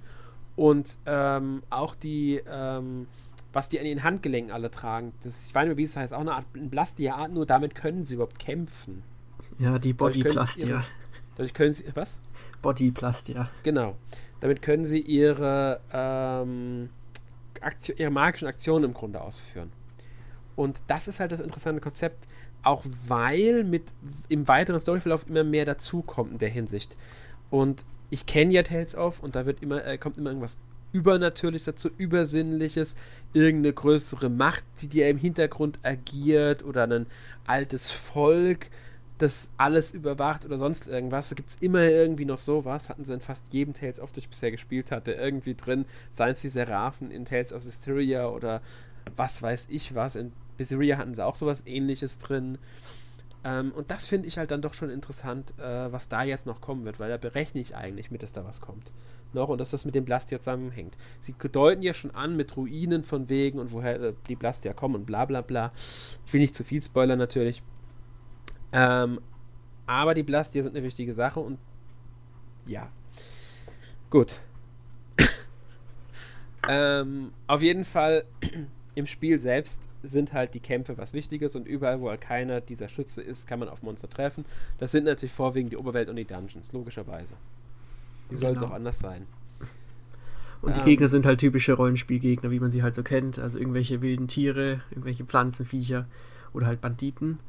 Und ähm, auch die, ähm, was die an ihren Handgelenken alle tragen. Das, ich weiß nicht mehr, wie es heißt, auch eine Art ein Blastia-Art, nur damit können sie überhaupt kämpfen. Ja, die Body-Plastia. Dadurch können sie, was? Body-Plastia. Genau. Damit können sie ihre, ähm, Aktion, ihre magischen Aktionen im Grunde ausführen. Und das ist halt das interessante Konzept, auch weil mit im weiteren Storyverlauf immer mehr dazukommt in der Hinsicht. Und ich kenne ja Tales of und da wird immer, äh, kommt immer irgendwas Übernatürliches dazu, Übersinnliches, irgendeine größere Macht, die dir im Hintergrund agiert oder ein altes Volk, das alles überwacht oder sonst irgendwas. Da gibt es immer irgendwie noch sowas. Hatten sie in fast jedem Tales of, das ich bisher gespielt hatte, irgendwie drin. Seien es die Seraphen in Tales of Hysteria oder was weiß ich was. In Berseria hatten sie auch sowas ähnliches drin. Ähm, und das finde ich halt dann doch schon interessant, äh, was da jetzt noch kommen wird, weil da berechne ich eigentlich mit, dass da was kommt noch und dass das mit dem Blast jetzt zusammenhängt. Sie deuten ja schon an mit Ruinen von wegen und woher äh, die Blastia kommen und bla bla bla. Ich will nicht zu viel spoilern natürlich. Ähm, aber die Blastia sind eine wichtige Sache und ja. Gut. ähm, auf jeden Fall im Spiel selbst sind halt die Kämpfe was Wichtiges und überall, wo halt keiner dieser Schütze ist, kann man auf Monster treffen. Das sind natürlich vorwiegend die Oberwelt und die Dungeons, logischerweise. Wie soll es genau. auch anders sein? Und die ähm, Gegner sind halt typische Rollenspielgegner, wie man sie halt so kennt. Also irgendwelche wilden Tiere, irgendwelche Pflanzenviecher oder halt Banditen.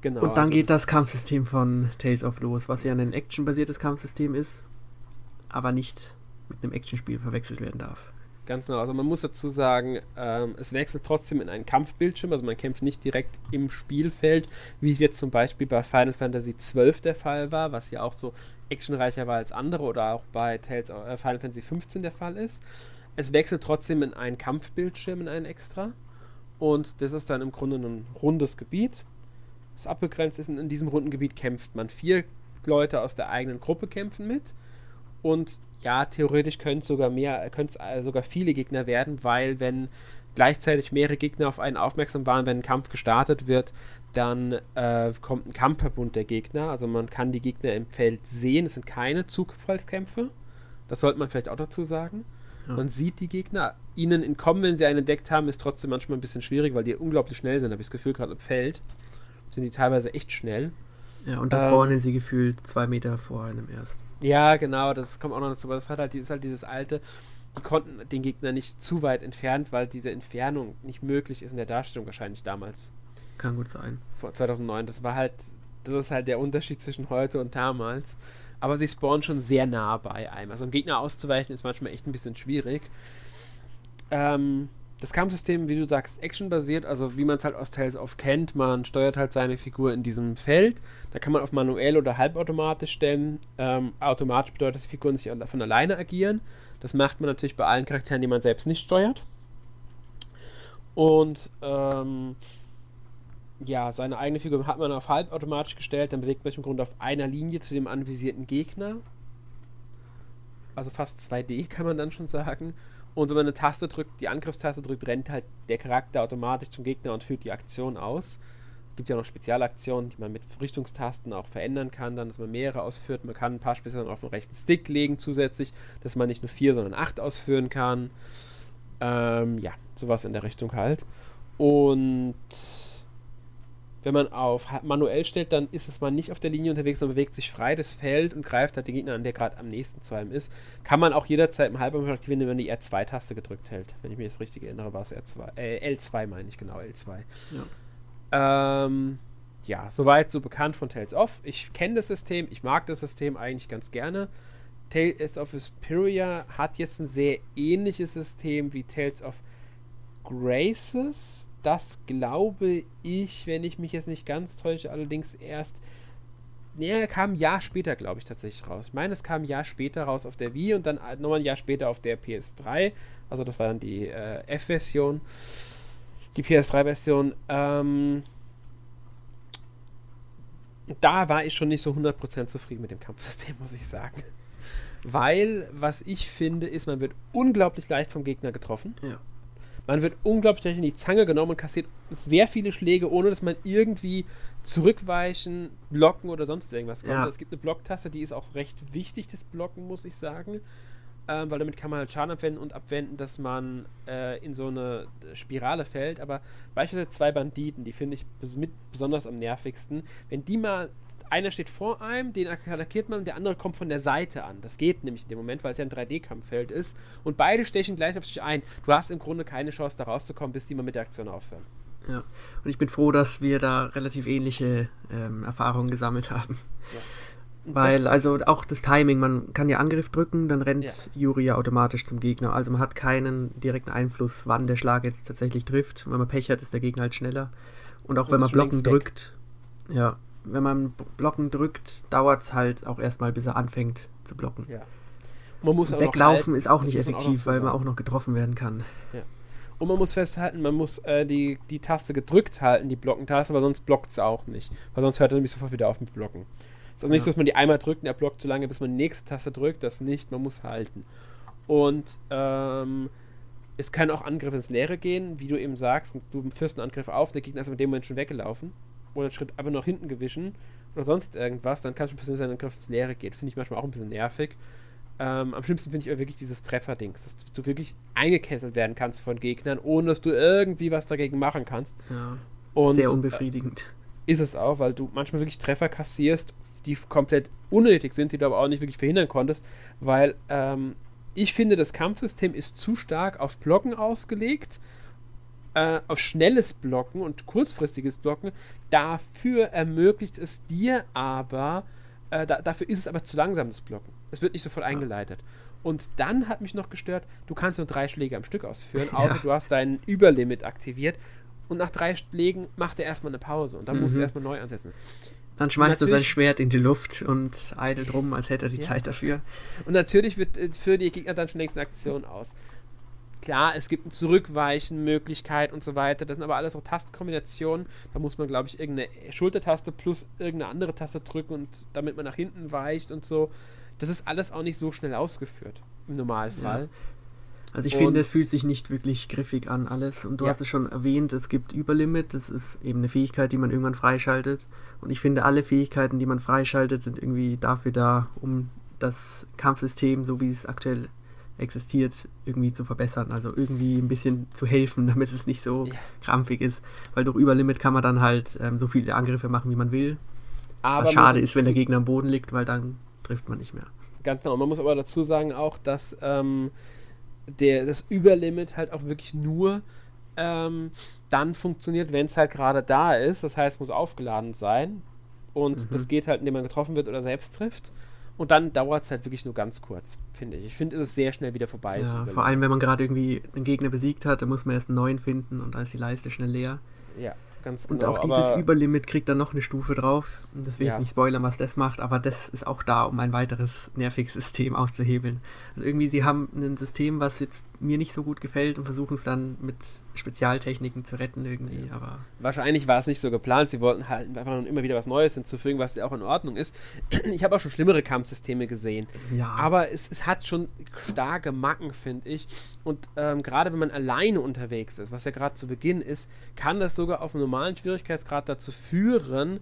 Genau. Und dann also geht das Kampfsystem von Tales of los, was ja ein actionbasiertes Kampfsystem ist, aber nicht mit einem Actionspiel verwechselt werden darf. Ganz genau. Also man muss dazu sagen, ähm, es wechselt trotzdem in einen Kampfbildschirm. Also man kämpft nicht direkt im Spielfeld, wie es jetzt zum Beispiel bei Final Fantasy XII der Fall war, was ja auch so actionreicher war als andere oder auch bei Tales of, äh, Final Fantasy 15 der Fall ist. Es wechselt trotzdem in einen Kampfbildschirm, in einen extra. Und das ist dann im Grunde ein rundes Gebiet. Das abgegrenzt ist. Und in diesem runden Gebiet kämpft man. Vier Leute aus der eigenen Gruppe kämpfen mit. Und ja, theoretisch können es sogar mehr, können es äh, sogar viele Gegner werden, weil wenn gleichzeitig mehrere Gegner auf einen aufmerksam waren, wenn ein Kampf gestartet wird, dann äh, kommt ein Kampfverbund der Gegner. Also man kann die Gegner im Feld sehen. Es sind keine Zugfallskämpfe. Das sollte man vielleicht auch dazu sagen. Ja. Man sieht die Gegner. Ihnen entkommen, wenn sie einen entdeckt haben, ist trotzdem manchmal ein bisschen schwierig, weil die unglaublich schnell sind. Habe ich das Gefühl, gerade im Feld sind die teilweise echt schnell. Ja, und das ähm, spawnen sie gefühlt zwei Meter vor einem erst. Ja, genau, das kommt auch noch dazu. Aber das hat halt, ist halt dieses alte, die konnten den Gegner nicht zu weit entfernt, weil diese Entfernung nicht möglich ist in der Darstellung wahrscheinlich damals. Kann gut sein. Vor 2009. Das war halt, das ist halt der Unterschied zwischen heute und damals. Aber sie spawnen schon sehr nah bei einem. Also, um Gegner auszuweichen ist manchmal echt ein bisschen schwierig. Ähm, das Kampfsystem, wie du sagst, actionbasiert, also wie man es halt aus Tales of kennt. Man steuert halt seine Figur in diesem Feld. Da kann man auf manuell oder halbautomatisch stellen. Ähm, automatisch bedeutet, dass die Figuren sich von alleine agieren. Das macht man natürlich bei allen Charakteren, die man selbst nicht steuert. Und ähm, ja, seine eigene Figur hat man auf halbautomatisch gestellt, dann bewegt man sich im Grunde auf einer Linie zu dem anvisierten Gegner. Also fast 2D kann man dann schon sagen. Und wenn man eine Taste drückt, die Angriffstaste drückt, rennt halt der Charakter automatisch zum Gegner und führt die Aktion aus. Es gibt ja noch Spezialaktionen, die man mit Richtungstasten auch verändern kann, dann, dass man mehrere ausführt. Man kann ein paar Spezialaktionen auf den rechten Stick legen zusätzlich, dass man nicht nur vier, sondern acht ausführen kann. Ähm, ja, sowas in der Richtung halt. Und wenn man auf manuell stellt, dann ist es mal nicht auf der Linie unterwegs, sondern bewegt sich frei das Feld und greift halt den Gegner an, der gerade am nächsten zu einem ist. Kann man auch jederzeit im Halbumfang aktivieren, wenn man die R2-Taste gedrückt hält. Wenn ich mich das richtig erinnere, war es R2. Äh, L2 meine ich, genau, L2. Ja. Ähm, ja, soweit so bekannt von Tales of. Ich kenne das System, ich mag das System eigentlich ganz gerne. Tales of Vesperia hat jetzt ein sehr ähnliches System wie Tales of Graces das glaube ich, wenn ich mich jetzt nicht ganz täusche, allerdings erst. Nee, kam ein Jahr später, glaube ich, tatsächlich raus. Ich meine, es kam ein Jahr später raus auf der Wii und dann nochmal ein Jahr später auf der PS3. Also, das war dann die äh, F-Version. Die PS3-Version. Ähm, da war ich schon nicht so 100% zufrieden mit dem Kampfsystem, muss ich sagen. Weil, was ich finde, ist, man wird unglaublich leicht vom Gegner getroffen. Ja. Man wird unglaublich in die Zange genommen und kassiert sehr viele Schläge, ohne dass man irgendwie zurückweichen, blocken oder sonst irgendwas kommt. Ja. Es gibt eine Blocktaste, die ist auch recht wichtig, das Blocken, muss ich sagen. Ähm, weil damit kann man halt Schaden abwenden und abwenden, dass man äh, in so eine Spirale fällt. Aber beispielsweise zwei Banditen, die finde ich mit besonders am nervigsten. Wenn die mal einer steht vor einem, den attackiert man und der andere kommt von der Seite an. Das geht nämlich in dem Moment, weil es ja ein 3D-Kampffeld ist. Und beide stechen gleich auf sich ein. Du hast im Grunde keine Chance, da rauszukommen, bis die mal mit der Aktion aufhören. Ja, und ich bin froh, dass wir da relativ ähnliche ähm, Erfahrungen gesammelt haben. Ja. Weil, also auch das Timing, man kann ja Angriff drücken, dann rennt ja. Yuri ja automatisch zum Gegner. Also man hat keinen direkten Einfluss, wann der Schlag jetzt tatsächlich trifft. Und wenn man Pech hat, ist der Gegner halt schneller. Und auch und wenn man Blocken drückt, ja, wenn man Blocken drückt, dauert es halt auch erstmal, bis er anfängt zu blocken. Ja. Man muss weglaufen ist auch nicht effektiv, auch weil man auch noch getroffen werden kann. Ja. Und man muss festhalten, man muss äh, die, die Taste gedrückt halten, die Blockentaste, aber sonst blockt es auch nicht. Weil sonst hört er nämlich sofort wieder auf mit Blocken. Es ist also nicht so, dass man die einmal drückt und er blockt so lange, bis man die nächste Taste drückt. Das nicht, man muss halten. Und ähm, es kann auch Angriff ins Leere gehen, wie du eben sagst. Du führst einen Angriff auf, der Gegner ist in dem Moment schon weggelaufen oder einen Schritt einfach nach hinten gewischen oder sonst irgendwas, dann kann schon passieren, dass ein Angriff ins Leere geht. Finde ich manchmal auch ein bisschen nervig. Ähm, am schlimmsten finde ich aber wirklich dieses Trefferdings, dass du wirklich eingekesselt werden kannst von Gegnern, ohne dass du irgendwie was dagegen machen kannst. Ja, Und, sehr unbefriedigend. Äh, ist es auch, weil du manchmal wirklich Treffer kassierst, die komplett unnötig sind, die du aber auch nicht wirklich verhindern konntest, weil ähm, ich finde, das Kampfsystem ist zu stark auf Blocken ausgelegt äh, auf schnelles Blocken und kurzfristiges Blocken. Dafür ermöglicht es dir aber, äh, da, dafür ist es aber zu langsam, das Blocken. Es wird nicht sofort eingeleitet. Und dann hat mich noch gestört, du kannst nur drei Schläge am Stück ausführen, außer ja. du hast deinen Überlimit aktiviert. und nach drei Schlägen macht er erstmal eine Pause und dann mhm. muss er erstmal neu ansetzen. Dann schmeißt er sein Schwert in die Luft und eidelt rum, als hätte er die ja. Zeit dafür. Und natürlich wird äh, für die Gegner dann schon längst eine Aktion aus. Klar, es gibt eine Zurückweichen-Möglichkeit und so weiter. Das sind aber alles auch Tastkombinationen. Da muss man, glaube ich, irgendeine Schultertaste plus irgendeine andere Taste drücken und damit man nach hinten weicht und so. Das ist alles auch nicht so schnell ausgeführt im Normalfall. Ja. Also ich und finde, es fühlt sich nicht wirklich griffig an alles. Und du ja. hast es schon erwähnt, es gibt Überlimit. Das ist eben eine Fähigkeit, die man irgendwann freischaltet. Und ich finde, alle Fähigkeiten, die man freischaltet, sind irgendwie dafür da, um das Kampfsystem, so wie es aktuell existiert, irgendwie zu verbessern. Also irgendwie ein bisschen zu helfen, damit es nicht so ja. krampfig ist. Weil durch Überlimit kann man dann halt ähm, so viele Angriffe machen, wie man will. Aber Was schade ist, wenn der Gegner am Boden liegt, weil dann trifft man nicht mehr. Ganz genau. Man muss aber dazu sagen auch, dass ähm, der, das Überlimit halt auch wirklich nur ähm, dann funktioniert, wenn es halt gerade da ist. Das heißt, es muss aufgeladen sein. Und mhm. das geht halt, indem man getroffen wird oder selbst trifft. Und dann dauert es halt wirklich nur ganz kurz, finde ich. Ich finde, es ist sehr schnell wieder vorbei. Ja, vor allem, wenn man gerade irgendwie einen Gegner besiegt hat, dann muss man erst einen neuen finden und dann ist die Leiste schnell leer. Ja. Ganz genau. Und auch dieses Überlimit kriegt dann noch eine Stufe drauf. Das will ich ja. nicht spoilern, was das macht, aber das ist auch da, um ein weiteres nerviges System auszuhebeln. Also irgendwie, sie haben ein System, was jetzt mir nicht so gut gefällt und versuchen es dann mit Spezialtechniken zu retten irgendwie, aber... Wahrscheinlich war es nicht so geplant, sie wollten halt einfach immer wieder was Neues hinzufügen, was ja auch in Ordnung ist. Ich habe auch schon schlimmere Kampfsysteme gesehen, ja. aber es, es hat schon starke Macken, finde ich. Und ähm, gerade wenn man alleine unterwegs ist, was ja gerade zu Beginn ist, kann das sogar auf einem normalen Schwierigkeitsgrad dazu führen,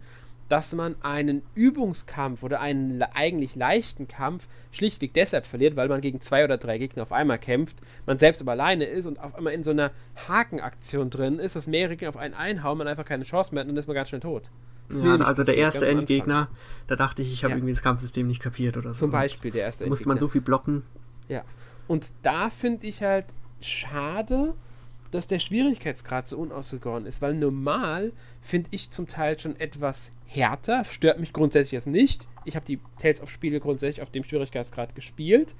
dass man einen Übungskampf oder einen eigentlich leichten Kampf schlichtweg deshalb verliert, weil man gegen zwei oder drei Gegner auf einmal kämpft, man selbst aber alleine ist und auf einmal in so einer Hakenaktion drin ist, dass mehrere Gegner auf einen einhauen, man einfach keine Chance mehr hat und dann ist man ganz schnell tot. Ja, also der erste Endgegner, da dachte ich, ich habe ja. irgendwie das Kampfsystem nicht kapiert oder so. Zum Beispiel der erste Endgegner. Musste man so viel blocken. Ja. Und da finde ich halt schade, dass der Schwierigkeitsgrad so unausgegoren ist, weil normal finde ich zum Teil schon etwas härter, stört mich grundsätzlich jetzt nicht. Ich habe die Tales of Spiele grundsätzlich auf dem Schwierigkeitsgrad gespielt.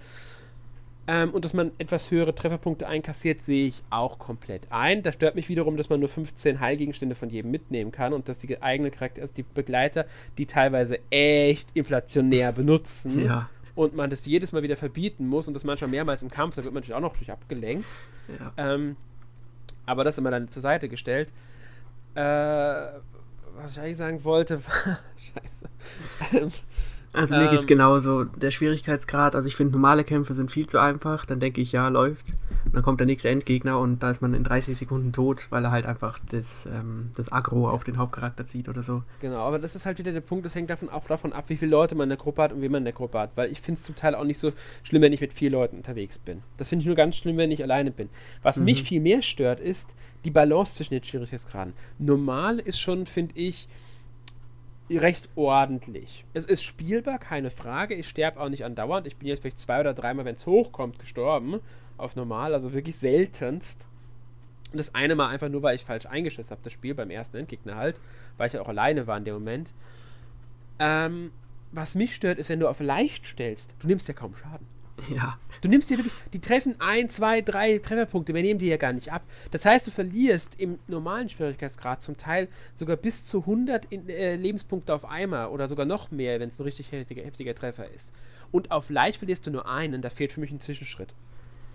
Ähm, und dass man etwas höhere Trefferpunkte einkassiert, sehe ich auch komplett ein. Da stört mich wiederum, dass man nur 15 Heilgegenstände von jedem mitnehmen kann und dass die eigenen Charakter, also die Begleiter, die teilweise echt inflationär benutzen. Ja. Und man das jedes Mal wieder verbieten muss und das manchmal mehrmals im Kampf, da wird man natürlich auch noch durch abgelenkt. Ja. Ähm, aber das immer dann zur Seite gestellt. Äh, was ich eigentlich sagen wollte, war. Scheiße. Also mir ähm, geht's genauso. Der Schwierigkeitsgrad, also ich finde normale Kämpfe sind viel zu einfach, dann denke ich, ja, läuft. Und dann kommt der nächste Endgegner und da ist man in 30 Sekunden tot, weil er halt einfach das, ähm, das Aggro auf den Hauptcharakter zieht oder so. Genau, aber das ist halt wieder der Punkt, das hängt davon auch davon ab, wie viele Leute man in der Gruppe hat und wie man in der Gruppe hat. Weil ich finde es zum Teil auch nicht so schlimm, wenn ich mit vier Leuten unterwegs bin. Das finde ich nur ganz schlimm, wenn ich alleine bin. Was mhm. mich viel mehr stört, ist die Balance zwischen den Schwierigkeitsgraden. Normal ist schon, finde ich, recht ordentlich. Es ist spielbar, keine Frage. Ich sterbe auch nicht andauernd. Ich bin jetzt vielleicht zwei oder dreimal, wenn es hochkommt, gestorben. Auf normal, also wirklich seltenst. Und das eine Mal einfach nur, weil ich falsch eingeschätzt habe, das Spiel beim ersten Endgegner halt, weil ich ja auch alleine war in dem Moment. Ähm, was mich stört, ist, wenn du auf leicht stellst, du nimmst ja kaum Schaden. Ja. Du nimmst dir wirklich, die treffen ein, zwei, drei Trefferpunkte, wir nehmen die ja gar nicht ab. Das heißt, du verlierst im normalen Schwierigkeitsgrad zum Teil sogar bis zu 100 in, äh, Lebenspunkte auf einmal oder sogar noch mehr, wenn es ein richtig heftiger, heftiger Treffer ist. Und auf leicht verlierst du nur einen, da fehlt für mich ein Zwischenschritt.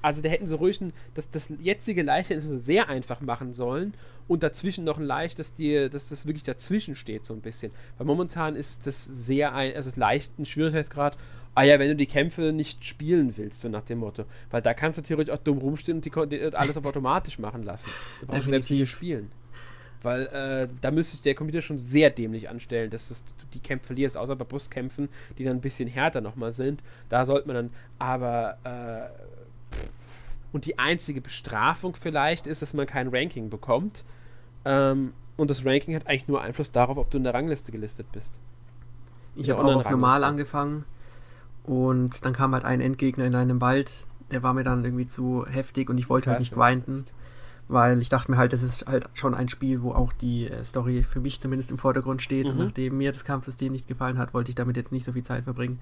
Also da hätten sie ruhig ein, das, das jetzige Leicht sie sehr einfach machen sollen und dazwischen noch ein Leicht, dass, die, dass das wirklich dazwischen steht so ein bisschen. Weil momentan ist das sehr ein, also das leichten Schwierigkeitsgrad ah ja, wenn du die Kämpfe nicht spielen willst, so nach dem Motto. Weil da kannst du theoretisch auch dumm rumstehen und die, die alles auf automatisch machen lassen. Du brauchst selbst nicht spielen. Weil äh, da müsste sich der Computer schon sehr dämlich anstellen, dass das, du die Kämpfe verlierst, außer bei Brustkämpfen, die dann ein bisschen härter nochmal sind. Da sollte man dann, aber äh, und die einzige Bestrafung vielleicht ist, dass man kein Ranking bekommt. Ähm, und das Ranking hat eigentlich nur Einfluss darauf, ob du in der Rangliste gelistet bist. Ich habe auch auf normal angefangen und dann kam halt ein Endgegner in einem Wald, der war mir dann irgendwie zu heftig und ich wollte halt nicht grinden, weil ich dachte mir halt, das ist halt schon ein Spiel, wo auch die äh, Story für mich zumindest im Vordergrund steht. Mhm. Und nachdem mir das Kampfsystem nicht gefallen hat, wollte ich damit jetzt nicht so viel Zeit verbringen.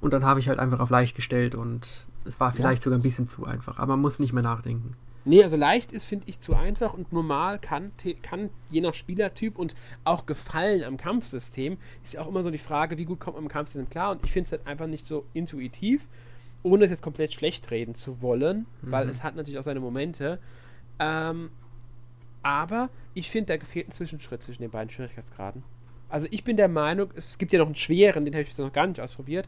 Und dann habe ich halt einfach auf leicht gestellt und es war vielleicht ja. sogar ein bisschen zu einfach, aber man muss nicht mehr nachdenken. Nee, also leicht ist, finde ich, zu einfach und normal kann, kann je nach Spielertyp und auch Gefallen am Kampfsystem, ist ja auch immer so die Frage, wie gut kommt man am Kampfsystem klar und ich finde es halt einfach nicht so intuitiv, ohne es jetzt komplett schlecht reden zu wollen, mhm. weil es hat natürlich auch seine Momente. Ähm, aber ich finde, da gefehlt ein Zwischenschritt zwischen den beiden Schwierigkeitsgraden. Also ich bin der Meinung, es gibt ja noch einen schweren, den habe ich noch gar nicht ausprobiert.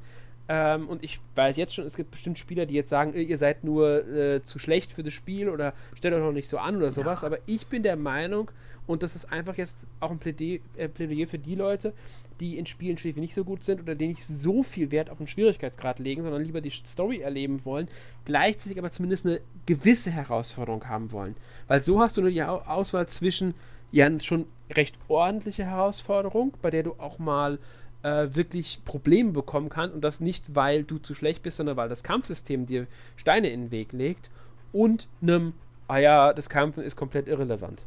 Ähm, und ich weiß jetzt schon, es gibt bestimmt Spieler, die jetzt sagen, ihr seid nur äh, zu schlecht für das Spiel oder stellt euch noch nicht so an oder sowas. Ja. Aber ich bin der Meinung, und das ist einfach jetzt auch ein Plädoyer, äh, Plädoyer für die Leute, die in Spielen schlichtweg nicht so gut sind oder die nicht so viel Wert auf den Schwierigkeitsgrad legen, sondern lieber die Story erleben wollen, gleichzeitig aber zumindest eine gewisse Herausforderung haben wollen. Weil so hast du nur die Auswahl zwischen ja schon recht ordentliche Herausforderung, bei der du auch mal äh, wirklich Probleme bekommen kann und das nicht, weil du zu schlecht bist, sondern weil das Kampfsystem dir Steine in den Weg legt und einem, ah ja, das Kämpfen ist komplett irrelevant.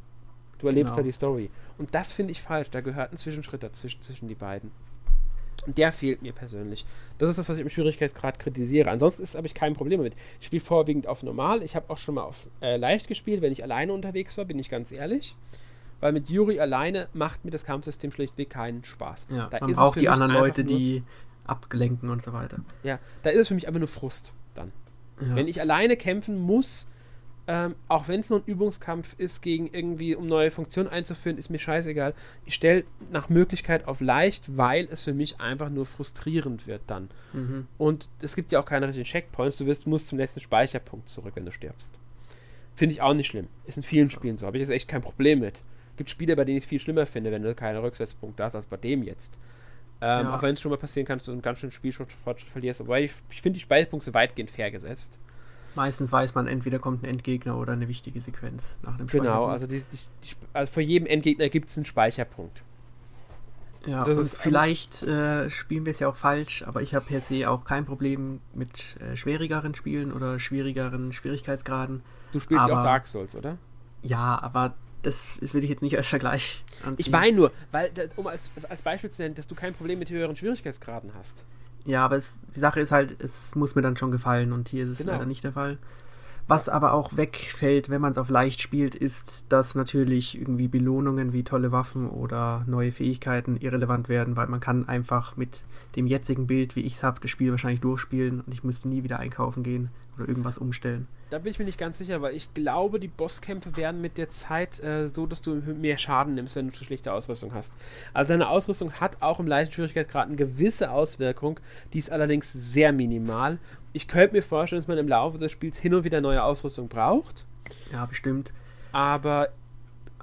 Du erlebst genau. ja die Story. Und das finde ich falsch. Da gehört ein Zwischenschritt dazwischen zwischen die beiden. Und der fehlt mir persönlich. Das ist das, was ich im Schwierigkeitsgrad kritisiere. Ansonsten habe ich kein Problem damit. Ich spiele vorwiegend auf normal. Ich habe auch schon mal auf äh, leicht gespielt, wenn ich alleine unterwegs war, bin ich ganz ehrlich weil mit Yuri alleine macht mir das Kampfsystem schlichtweg keinen Spaß. Ja, da man braucht die anderen Leute, die abgelenken und so weiter. Ja, da ist es für mich einfach nur Frust dann. Ja. Wenn ich alleine kämpfen muss, ähm, auch wenn es nur ein Übungskampf ist, gegen irgendwie, um neue Funktionen einzuführen, ist mir scheißegal. Ich stelle nach Möglichkeit auf leicht, weil es für mich einfach nur frustrierend wird dann. Mhm. Und es gibt ja auch keine richtigen Checkpoints. Du wirst, musst zum letzten Speicherpunkt zurück, wenn du stirbst. Finde ich auch nicht schlimm. Ist in vielen Spielen so. Habe ich jetzt echt kein Problem mit gibt Spiele, bei denen ich es viel schlimmer finde, wenn du keine Rücksetzpunkte hast, als bei dem jetzt. Ähm, ja. Auch wenn es schon mal passieren kann, dass du einen ganz schönen Spielfortschritt verlierst. Aber ich, ich finde die Speicherpunkte weitgehend fair gesetzt. Meistens weiß man, entweder kommt ein Endgegner oder eine wichtige Sequenz nach dem Genau, also, die, die, die, also vor jedem Endgegner gibt es einen Speicherpunkt. Ja, das ist vielleicht äh, spielen wir es ja auch falsch, aber ich habe per se auch kein Problem mit äh, schwierigeren Spielen oder schwierigeren Schwierigkeitsgraden. Du spielst aber, ja auch Dark Souls, oder? Ja, aber das, das würde ich jetzt nicht als Vergleich anziehen. Ich meine nur, weil, um als, als Beispiel zu nennen, dass du kein Problem mit höheren Schwierigkeitsgraden hast. Ja, aber es, die Sache ist halt, es muss mir dann schon gefallen und hier ist es genau. leider nicht der Fall. Was aber auch wegfällt, wenn man es auf leicht spielt, ist, dass natürlich irgendwie Belohnungen wie tolle Waffen oder neue Fähigkeiten irrelevant werden, weil man kann einfach mit dem jetzigen Bild, wie ich es habe, das Spiel wahrscheinlich durchspielen und ich müsste nie wieder einkaufen gehen oder irgendwas umstellen. Da bin ich mir nicht ganz sicher, weil ich glaube, die Bosskämpfe werden mit der Zeit äh, so, dass du mehr Schaden nimmst, wenn du zu schlechte Ausrüstung hast. Also deine Ausrüstung hat auch im leichten Schwierigkeitsgrad eine gewisse Auswirkung, die ist allerdings sehr minimal. Ich könnte mir vorstellen, dass man im Laufe des Spiels hin und wieder neue Ausrüstung braucht. Ja, bestimmt. Aber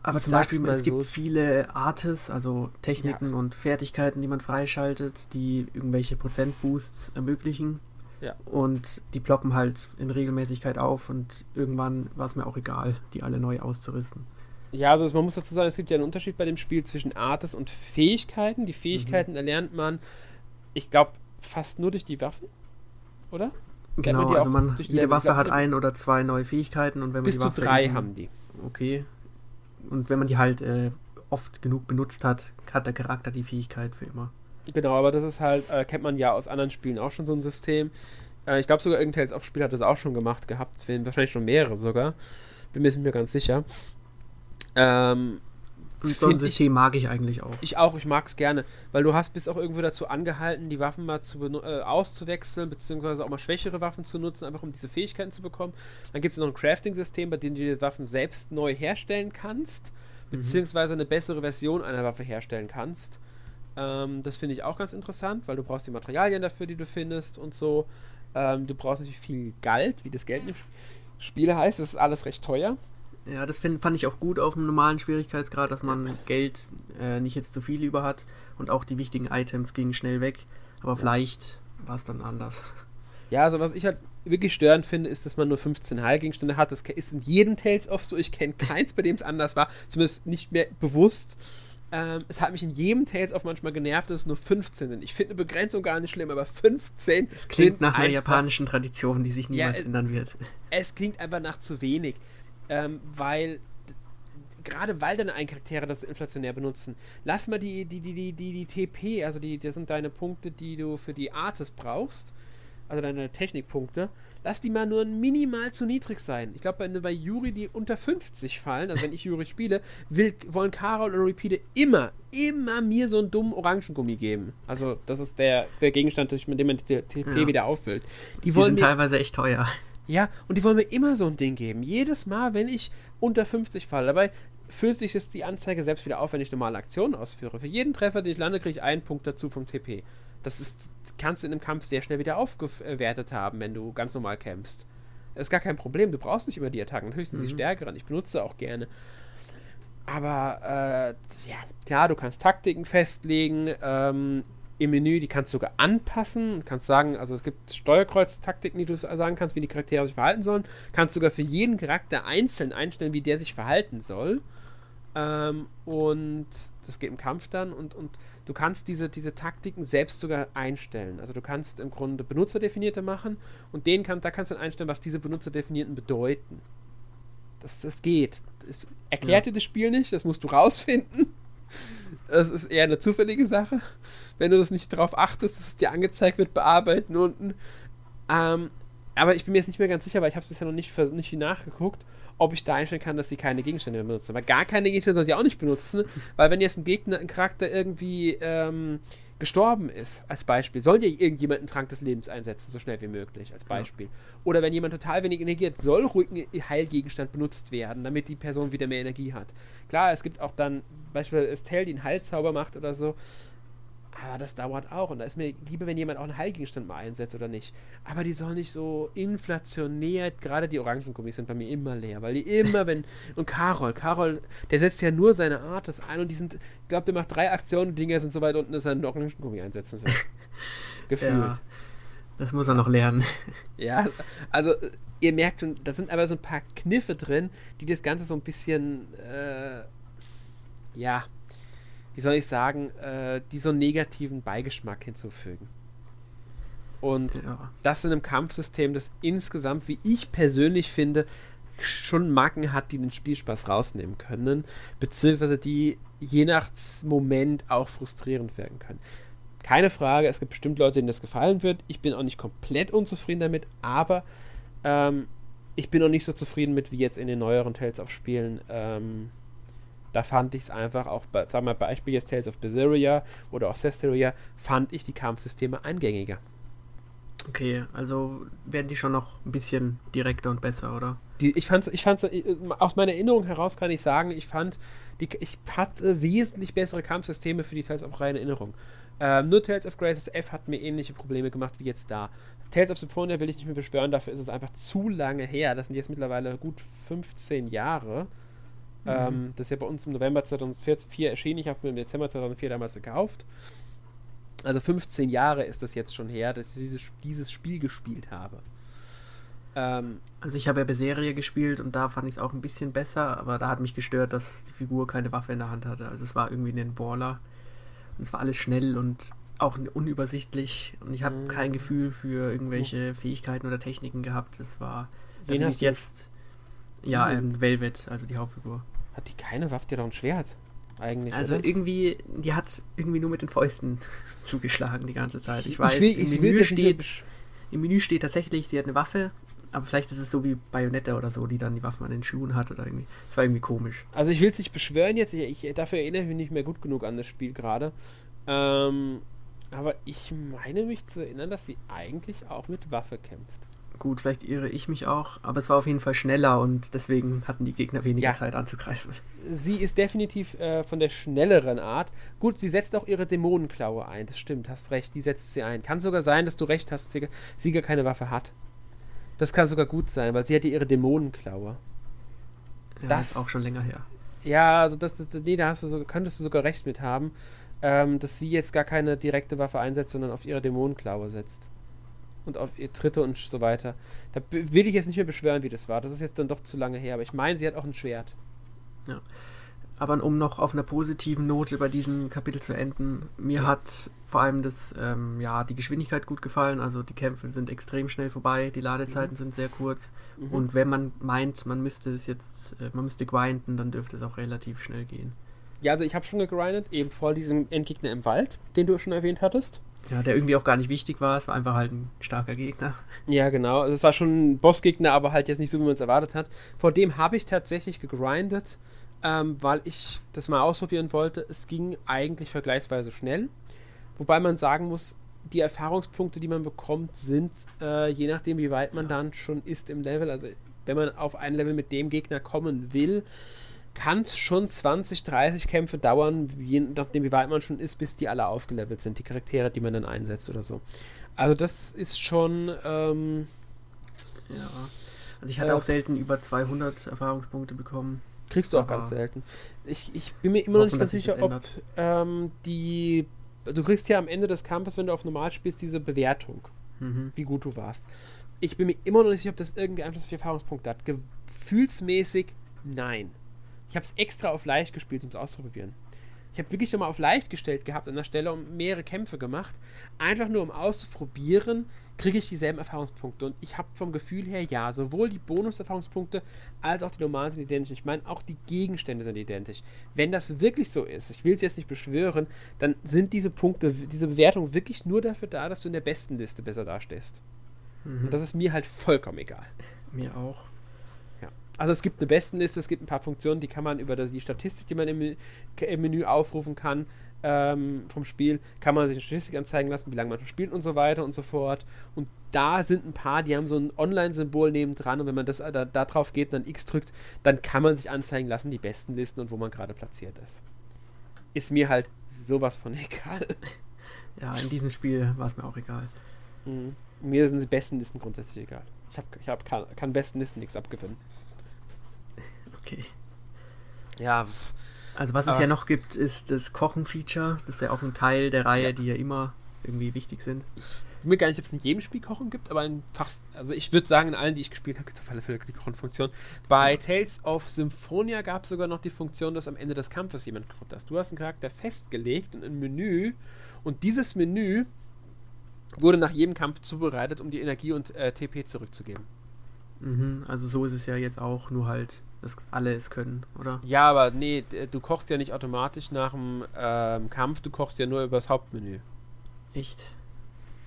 aber zum Beispiel, es gibt viele Artes, also Techniken ja. und Fertigkeiten, die man freischaltet, die irgendwelche Prozentboosts ermöglichen. Ja. Und die ploppen halt in Regelmäßigkeit auf und irgendwann war es mir auch egal, die alle neu auszurüsten. Ja, also man muss dazu sagen, es gibt ja einen Unterschied bei dem Spiel zwischen Artes und Fähigkeiten. Die Fähigkeiten mhm. erlernt man, ich glaube, fast nur durch die Waffen, oder? Genau, man also man, jede Level, Waffe hat ein oder zwei neue Fähigkeiten und wenn man bis die Waffe zu drei haben die. Okay. Und wenn man die halt äh, oft genug benutzt hat, hat der Charakter die Fähigkeit für immer. Genau, aber das ist halt, äh, kennt man ja aus anderen Spielen auch schon so ein System. Äh, ich glaube sogar irgendein Tales of Spiel hat das auch schon gemacht gehabt, wahrscheinlich schon mehrere sogar. Bin mir nicht ganz sicher. Ähm, so ein System mag ich eigentlich auch. Ich auch, ich mag es gerne, weil du hast bist auch irgendwo dazu angehalten, die Waffen mal zu äh, auszuwechseln, beziehungsweise auch mal schwächere Waffen zu nutzen, einfach um diese Fähigkeiten zu bekommen. Dann gibt es noch ein Crafting-System, bei dem du die Waffen selbst neu herstellen kannst, mhm. beziehungsweise eine bessere Version einer Waffe herstellen kannst. Ähm, das finde ich auch ganz interessant, weil du brauchst die Materialien dafür, die du findest und so. Ähm, du brauchst natürlich viel Geld, wie das Geld im Spiel heißt. Das ist alles recht teuer. Ja, das find, fand ich auch gut auf dem normalen Schwierigkeitsgrad, dass man Geld äh, nicht jetzt zu viel über hat und auch die wichtigen Items gingen schnell weg. Aber vielleicht war es dann anders. Ja, also was ich halt wirklich störend finde, ist, dass man nur 15 Heilgegenstände hat. Das ist in jedem Tales of so. Ich kenne keins, bei dem es anders war. Zumindest nicht mehr bewusst. Ähm, es hat mich in jedem Tales of manchmal genervt, dass es nur 15 sind. Ich finde eine Begrenzung gar nicht schlimm, aber 15 das klingt nach einer japanischen Tradition, die sich niemals ja, ändern wird. Es klingt einfach nach zu wenig, ähm, weil gerade weil deine Charaktere das inflationär benutzen, lass mal die, die, die, die, die, die TP, also die, das sind deine Punkte, die du für die Artes brauchst. Also deine Technikpunkte, lass die mal nur minimal zu niedrig sein. Ich glaube, bei Yuri die unter 50 fallen, also wenn ich Yuri spiele, will, wollen Carol und Repeater immer, immer mir so einen dummen Orangengummi geben. Also das ist der, der Gegenstand, mit dem man die TP ja. wieder auffüllt. Die, die sind mir, teilweise echt teuer. Ja, und die wollen mir immer so ein Ding geben. Jedes Mal, wenn ich unter 50 falle. Dabei füllt sich jetzt die Anzeige selbst wieder auf, wenn ich normale Aktionen ausführe. Für jeden Treffer, den ich lande, kriege ich einen Punkt dazu vom TP. Das ist, kannst du in einem Kampf sehr schnell wieder aufgewertet haben, wenn du ganz normal kämpfst. Das ist gar kein Problem. Du brauchst nicht immer die Attacken. Natürlich sind mhm. sie stärkeren. Ich benutze auch gerne. Aber, äh, ja, klar, du kannst Taktiken festlegen. Ähm, im Menü, die kannst du sogar anpassen. Du kannst sagen, also es gibt Steuerkreuz-Taktiken, die du sagen kannst, wie die Charaktere sich verhalten sollen. Kannst sogar für jeden Charakter einzeln einstellen, wie der sich verhalten soll. Ähm, und das geht im Kampf dann. Und, und du kannst diese, diese Taktiken selbst sogar einstellen. Also du kannst im Grunde benutzerdefinierte machen und den kann, da kannst du dann einstellen, was diese benutzerdefinierten bedeuten. Das, das geht. Das erklärt ja. dir das Spiel nicht, das musst du rausfinden. Das ist eher eine zufällige Sache wenn du das nicht darauf achtest, dass es dir angezeigt wird, bearbeiten unten. Ähm, aber ich bin mir jetzt nicht mehr ganz sicher, weil ich habe es bisher noch nicht, nicht nachgeguckt, ob ich da einstellen kann, dass sie keine Gegenstände mehr benutzen. Aber gar keine Gegenstände soll sie auch nicht benutzen, weil wenn jetzt ein Gegner, ein Charakter irgendwie ähm, gestorben ist, als Beispiel, soll ja irgendjemand einen Trank des Lebens einsetzen, so schnell wie möglich, als Beispiel. Ja. Oder wenn jemand total wenig Energie hat, soll ruhig ein Heilgegenstand benutzt werden, damit die Person wieder mehr Energie hat. Klar, es gibt auch dann, beispielsweise Estelle, die einen Heilzauber macht oder so, aber das dauert auch. Und da ist mir lieber, wenn jemand auch einen Heilgegenstand mal einsetzt oder nicht. Aber die sollen nicht so inflationär, gerade die Orangengummis sind bei mir immer leer, weil die immer, wenn. Und Carol, Carol, der setzt ja nur seine Artes ein und die sind, ich glaube, der macht drei Aktionen, die Dinger sind so weit unten, dass er einen Orangengummi einsetzen will. Gefühlt. Ja, das muss er noch lernen. ja, also ihr merkt schon, da sind aber so ein paar Kniffe drin, die das Ganze so ein bisschen, äh, ja, wie soll ich sagen, äh, die so einen negativen Beigeschmack hinzufügen. Und ja. das in einem Kampfsystem, das insgesamt, wie ich persönlich finde, schon Macken hat, die den Spielspaß rausnehmen können, beziehungsweise die je nach Moment auch frustrierend werden können. Keine Frage, es gibt bestimmt Leute, denen das gefallen wird. Ich bin auch nicht komplett unzufrieden damit, aber ähm, ich bin auch nicht so zufrieden mit wie jetzt in den neueren Tales of Spielen. Ähm, da fand ich es einfach auch, sagen wir Beispiel jetzt Tales of Berseria oder auch Cesteria, fand ich die Kampfsysteme eingängiger. Okay, also werden die schon noch ein bisschen direkter und besser, oder? Die, ich fand's, ich fand's, äh, aus meiner Erinnerung heraus kann ich sagen, ich fand, die, ich hatte wesentlich bessere Kampfsysteme für die Tales of reine Erinnerung. Ähm, nur Tales of Graces F hat mir ähnliche Probleme gemacht wie jetzt da. Tales of Symphonia will ich nicht mehr beschwören, dafür ist es einfach zu lange her. Das sind jetzt mittlerweile gut 15 Jahre. Mhm. Ähm, das ist ja bei uns im November 2004 erschienen. Ich habe mir im Dezember 2004 damals gekauft. Also 15 Jahre ist das jetzt schon her, dass ich dieses, Spiel gespielt habe. Ähm, also ich habe ja Berseria gespielt und da fand ich es auch ein bisschen besser, aber da hat mich gestört, dass die Figur keine Waffe in der Hand hatte. Also es war irgendwie ein Baller. Und es war alles schnell und auch unübersichtlich und ich habe mhm. kein Gefühl für irgendwelche Fähigkeiten oder Techniken gehabt. Es war Wen hast jetzt ja, ähm, Velvet, also die Hauptfigur. Hat die keine Waffe, die hat doch ein Schwert. Eigentlich. Also oder? irgendwie, die hat irgendwie nur mit den Fäusten zugeschlagen die ganze Zeit. Ich weiß, ich will, im, Menü steht, im Menü steht tatsächlich, sie hat eine Waffe, aber vielleicht ist es so wie Bayonetta oder so, die dann die Waffen an den Schuhen hat oder irgendwie. Das war irgendwie komisch. Also ich will es nicht beschwören jetzt, ich, ich, dafür erinnere ich mich nicht mehr gut genug an das Spiel gerade. Ähm, aber ich meine mich zu erinnern, dass sie eigentlich auch mit Waffe kämpft. Gut, vielleicht irre ich mich auch, aber es war auf jeden Fall schneller und deswegen hatten die Gegner weniger ja. Zeit anzugreifen. Sie ist definitiv äh, von der schnelleren Art. Gut, sie setzt auch ihre Dämonenklaue ein, das stimmt, hast recht, die setzt sie ein. Kann sogar sein, dass du recht hast, sie, sie gar keine Waffe hat. Das kann sogar gut sein, weil sie hat ja ihre Dämonenklaue. Ja, das ist auch schon länger her. Ja, also das, das nee, da hast du so, könntest du sogar recht mit haben, ähm, dass sie jetzt gar keine direkte Waffe einsetzt, sondern auf ihre Dämonenklaue setzt und auf ihr Tritte und so weiter. Da will ich jetzt nicht mehr beschwören, wie das war. Das ist jetzt dann doch zu lange her. Aber ich meine, sie hat auch ein Schwert. Ja. Aber um noch auf einer positiven Note bei diesem Kapitel zu enden, mir hat vor allem das, ähm, ja, die Geschwindigkeit gut gefallen. Also die Kämpfe sind extrem schnell vorbei, die Ladezeiten mhm. sind sehr kurz. Mhm. Und wenn man meint, man müsste es jetzt, äh, man müsste grinden, dann dürfte es auch relativ schnell gehen. Ja, also ich habe schon gegrindet, eben vor diesem Endgegner im Wald, den du schon erwähnt hattest. Ja, der irgendwie auch gar nicht wichtig war. Es war einfach halt ein starker Gegner. Ja, genau. Also es war schon ein Bossgegner, aber halt jetzt nicht so, wie man es erwartet hat. Vor dem habe ich tatsächlich gegrindet, ähm, weil ich das mal ausprobieren wollte. Es ging eigentlich vergleichsweise schnell. Wobei man sagen muss, die Erfahrungspunkte, die man bekommt, sind, äh, je nachdem, wie weit man dann schon ist im Level. Also wenn man auf ein Level mit dem Gegner kommen will, kann es schon 20, 30 Kämpfe dauern, je nachdem wie weit man schon ist, bis die alle aufgelevelt sind, die Charaktere, die man dann einsetzt oder so. Also das ist schon... Ähm, ja. Also ich hatte äh, auch selten über 200 Erfahrungspunkte bekommen. Kriegst du auch ganz selten. Ich, ich bin mir immer noch nicht ganz sicher, ob ähm, die... Du kriegst ja am Ende des Kampfes, wenn du auf normal spielst, diese Bewertung, mhm. wie gut du warst. Ich bin mir immer noch nicht sicher, ob das irgendwie Einfluss auf die Erfahrungspunkte hat. Gefühlsmäßig nein. Ich habe es extra auf leicht gespielt, um es auszuprobieren. Ich habe wirklich nochmal auf leicht gestellt gehabt an der Stelle und mehrere Kämpfe gemacht. Einfach nur um auszuprobieren, kriege ich dieselben Erfahrungspunkte. Und ich habe vom Gefühl her, ja, sowohl die Bonus-Erfahrungspunkte als auch die normalen sind identisch. Ich meine, auch die Gegenstände sind identisch. Wenn das wirklich so ist, ich will es jetzt nicht beschwören, dann sind diese Punkte, diese Bewertungen wirklich nur dafür da, dass du in der besten Liste besser dastehst. Mhm. Und das ist mir halt vollkommen egal. Mir auch. Also es gibt eine Bestenliste, es gibt ein paar Funktionen, die kann man über die Statistik, die man im, im Menü aufrufen kann, ähm, vom Spiel, kann man sich eine Statistik anzeigen lassen, wie lange man schon spielt und so weiter und so fort. Und da sind ein paar, die haben so ein Online-Symbol nebendran und wenn man das da, da drauf geht und dann X drückt, dann kann man sich anzeigen lassen, die besten Listen und wo man gerade platziert ist. Ist mir halt sowas von egal. Ja, in diesem Spiel war es mir auch egal. Mhm. Mir sind die besten Listen grundsätzlich egal. Ich, hab, ich hab, kann, kann besten Listen nichts abgewinnen. Okay. Ja. Also was es ja noch gibt, ist das Kochen-Feature. Das ist ja auch ein Teil der Reihe, ja. die ja immer irgendwie wichtig sind. Ich weiß mir gar nicht, ob es in jedem Spiel Kochen gibt, aber in fast, also ich würde sagen, in allen, die ich gespielt habe, gibt es auf alle Fälle die Kochenfunktion. Bei Tales of Symphonia gab es sogar noch die Funktion, dass am Ende des Kampfes jemand kocht hast. Du hast einen Charakter festgelegt und ein Menü und dieses Menü wurde nach jedem Kampf zubereitet, um die Energie und äh, TP zurückzugeben. Mhm, also so ist es ja jetzt auch, nur halt, dass alle es können, oder? Ja, aber nee, du kochst ja nicht automatisch nach dem ähm, Kampf, du kochst ja nur übers Hauptmenü. Echt?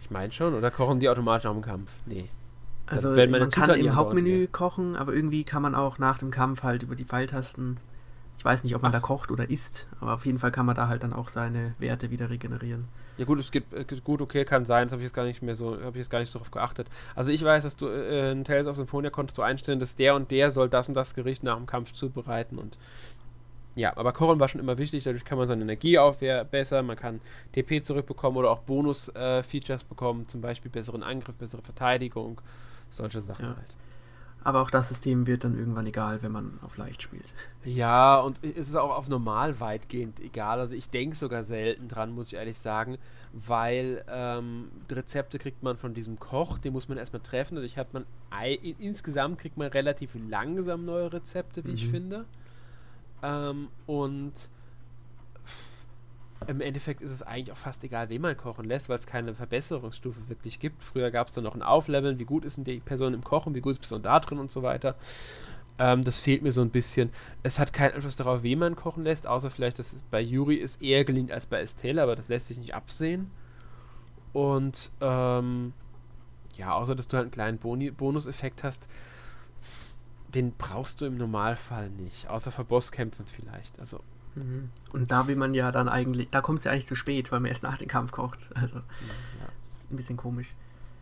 Ich meine schon, oder kochen die automatisch nach dem Kampf? Nee. Also man kann im Hauptmenü kochen, aber irgendwie kann man auch nach dem Kampf halt über die Pfeiltasten, ich weiß nicht, ob man Ach. da kocht oder isst, aber auf jeden Fall kann man da halt dann auch seine Werte wieder regenerieren. Ja gut, es gibt äh, gut, okay, kann sein, das habe ich jetzt gar nicht mehr so, habe ich jetzt gar nicht so darauf geachtet. Also ich weiß, dass du äh, in Tales of Symphonia konntest du einstellen, dass der und der soll das und das Gericht nach dem Kampf zubereiten und ja, aber Kochen war schon immer wichtig, dadurch kann man seine Energie aufbessern, man kann TP zurückbekommen oder auch Bonus-Features äh, bekommen, zum Beispiel besseren Angriff, bessere Verteidigung, solche Sachen ja. halt. Aber auch das System wird dann irgendwann egal, wenn man auf leicht spielt. Ja, und es ist auch auf normal weitgehend egal. Also ich denke sogar selten dran, muss ich ehrlich sagen, weil ähm, Rezepte kriegt man von diesem Koch, den muss man erstmal treffen. Dadurch hat man insgesamt kriegt man relativ langsam neue Rezepte, wie mhm. ich finde. Ähm, und im Endeffekt ist es eigentlich auch fast egal, wen man kochen lässt, weil es keine Verbesserungsstufe wirklich gibt. Früher gab es dann noch ein Aufleveln, wie gut ist denn die Person im Kochen, wie gut ist die Person da drin und so weiter. Ähm, das fehlt mir so ein bisschen. Es hat keinen Einfluss darauf, wen man kochen lässt, außer vielleicht, dass es bei Yuri ist eher gelingt als bei Estelle, aber das lässt sich nicht absehen. Und ähm, ja, außer dass du halt einen kleinen Boni Bonuseffekt hast, den brauchst du im Normalfall nicht, außer für Bosskämpfen vielleicht. Also. Und da will man ja dann eigentlich, da kommt es ja eigentlich zu spät, weil man erst nach dem Kampf kocht. Also ja. ein bisschen komisch.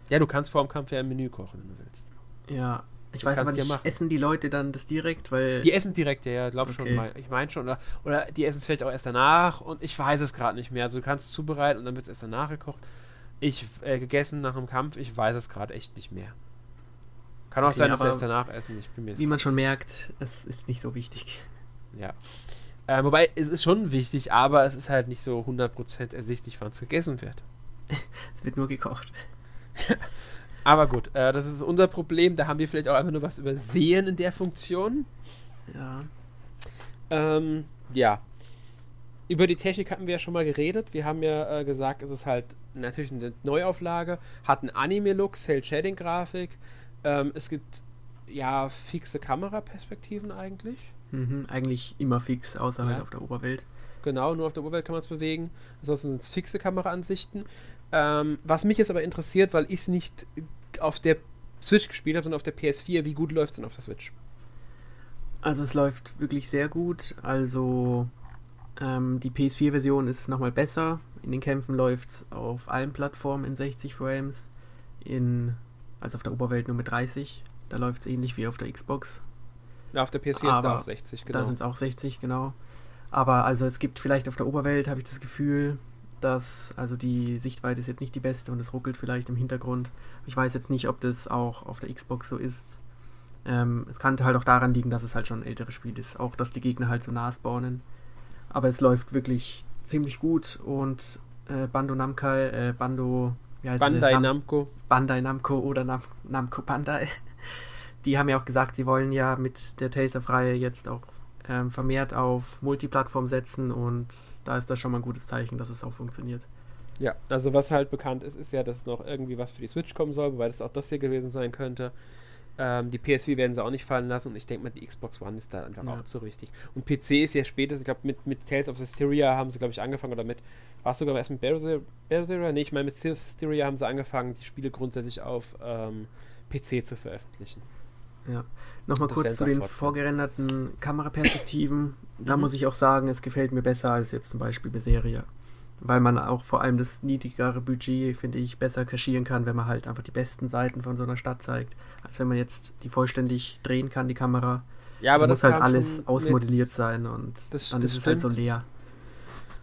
Ja, du kannst vor dem Kampf ja ein Menü kochen, wenn du willst. Ja, ich das weiß aber nicht, ja essen die Leute dann das direkt, weil... Die essen direkt, ja, ja, glaub okay. schon. Ich meine schon, oder, oder die essen es vielleicht auch erst danach und ich weiß es gerade nicht mehr. Also du kannst es zubereiten und dann wird es erst danach gekocht. Ich, äh, gegessen nach dem Kampf, ich weiß es gerade echt nicht mehr. Kann auch okay, sein, dass sie erst danach essen. Ich bin mir wie man schon merkt, es ist nicht so wichtig. Ja. Äh, wobei, es ist schon wichtig, aber es ist halt nicht so 100% ersichtlich, wann es gegessen wird. es wird nur gekocht. aber gut, äh, das ist unser Problem. Da haben wir vielleicht auch einfach nur was übersehen in der Funktion. Ja. Ähm, ja. Über die Technik hatten wir ja schon mal geredet. Wir haben ja äh, gesagt, es ist halt natürlich eine Neuauflage, hat einen Anime-Look, Cell-Shading-Grafik. Ähm, es gibt ja fixe Kameraperspektiven eigentlich. Mhm, eigentlich immer fix, außer halt ja. halt auf der Oberwelt. genau, nur auf der Oberwelt kann man es bewegen. Ansonsten sind es fixe Kameraansichten. Ähm, was mich jetzt aber interessiert, weil ich es nicht auf der Switch gespielt habe, sondern auf der PS4, wie gut läuft es denn auf der Switch? Also es läuft wirklich sehr gut. Also ähm, die PS4-Version ist nochmal besser. In den Kämpfen läuft es auf allen Plattformen in 60 Frames. In, also auf der Oberwelt nur mit 30. Da läuft es ähnlich wie auf der Xbox. Ja, auf der PS4 Aber ist da auch 60, genau. Da sind es auch 60, genau. Aber also es gibt vielleicht auf der Oberwelt, habe ich das Gefühl, dass, also die Sichtweite ist jetzt nicht die beste und es ruckelt vielleicht im Hintergrund. Ich weiß jetzt nicht, ob das auch auf der Xbox so ist. Ähm, es kann halt auch daran liegen, dass es halt schon ein älteres Spiel ist. Auch, dass die Gegner halt so nah spawnen. Aber es läuft wirklich ziemlich gut und äh, Bando Namkai, äh, Bando. Wie heißt Bandai Nam Namco. Bandai Namco oder Nam Namco Bandai. Die haben ja auch gesagt, sie wollen ja mit der Tales of Reihe jetzt auch ähm, vermehrt auf Multiplattform setzen und da ist das schon mal ein gutes Zeichen, dass es auch funktioniert. Ja, also was halt bekannt ist, ist ja, dass noch irgendwie was für die Switch kommen soll, wobei das auch das hier gewesen sein könnte. Ähm, die PSV werden sie auch nicht fallen lassen und ich denke mal, die Xbox One ist da einfach ja. auch zu richtig. Und PC ist ja spätestens, ich glaube, mit, mit Tales of Hysteria haben sie, glaube ich, angefangen oder mit, war es sogar erst mit Berseria? Nee, ich meine, mit Hysteria haben sie angefangen, die Spiele grundsätzlich auf ähm, PC zu veröffentlichen. Ja. Nochmal kurz zu den vorgerenderten Kameraperspektiven. Da mhm. muss ich auch sagen, es gefällt mir besser als jetzt zum Beispiel Berseria weil man auch vor allem das niedrigere Budget, finde ich, besser kaschieren kann, wenn man halt einfach die besten Seiten von so einer Stadt zeigt, als wenn man jetzt die vollständig drehen kann, die Kamera. Ja, aber da das muss halt alles ausmodelliert sein und das, dann das ist es halt so leer.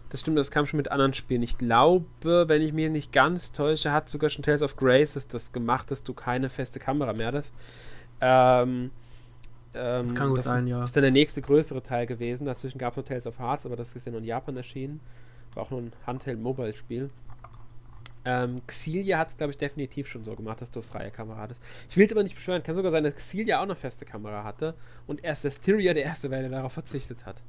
Das stimmt, das kam schon mit anderen Spielen. Ich glaube, wenn ich mich nicht ganz täusche, hat sogar schon Tales of Grace das gemacht, dass du keine feste Kamera mehr hast. Ähm, ähm, das kann gut das sein, ja. Das ist dann der nächste größere Teil gewesen. Dazwischen gab es noch Tales of Hearts, aber das ist ja nur in Japan erschienen. War auch nur ein Handheld-Mobile-Spiel. Ähm, Xillia hat es, glaube ich, definitiv schon so gemacht, dass du freie Kamera hattest. Ich will es aber nicht beschwören. Kann sogar sein, dass Xillia auch eine feste Kamera hatte und erst der Styria der erste war, der darauf verzichtet hat.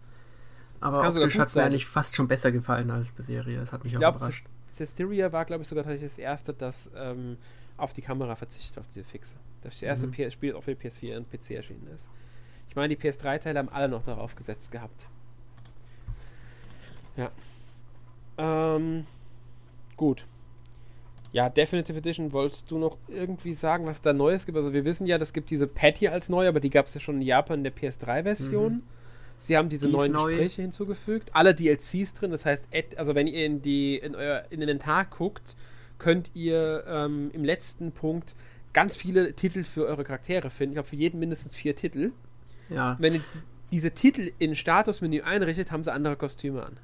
Aber optisch hat es mir eigentlich fast schon besser gefallen als Berseria. Das hat mich ich auch glaub, überrascht. Styria war, glaube ich, sogar tatsächlich das erste, das ähm, auf die Kamera verzichtet, auf diese Fixe. Das erste mhm. Spiel auf der PS4 und PC erschienen ist. Ich meine, die PS3-Teile haben alle noch darauf gesetzt gehabt. Ja. Ähm, gut. Ja, Definitive Edition, wolltest du noch irgendwie sagen, was da Neues gibt? Also wir wissen ja, es gibt diese Patty als neu, aber die gab es ja schon in Japan in der PS3-Version. Mhm. Sie haben diese die neuen Gespräche hinzugefügt. Alle DLCs drin, das heißt, also wenn ihr in, die, in euer in den Tag guckt, könnt ihr ähm, im letzten Punkt ganz viele Titel für eure Charaktere finden. Ich glaube, für jeden mindestens vier Titel. Ja. Wenn ihr diese Titel in Statusmenü einrichtet, haben sie andere Kostüme an.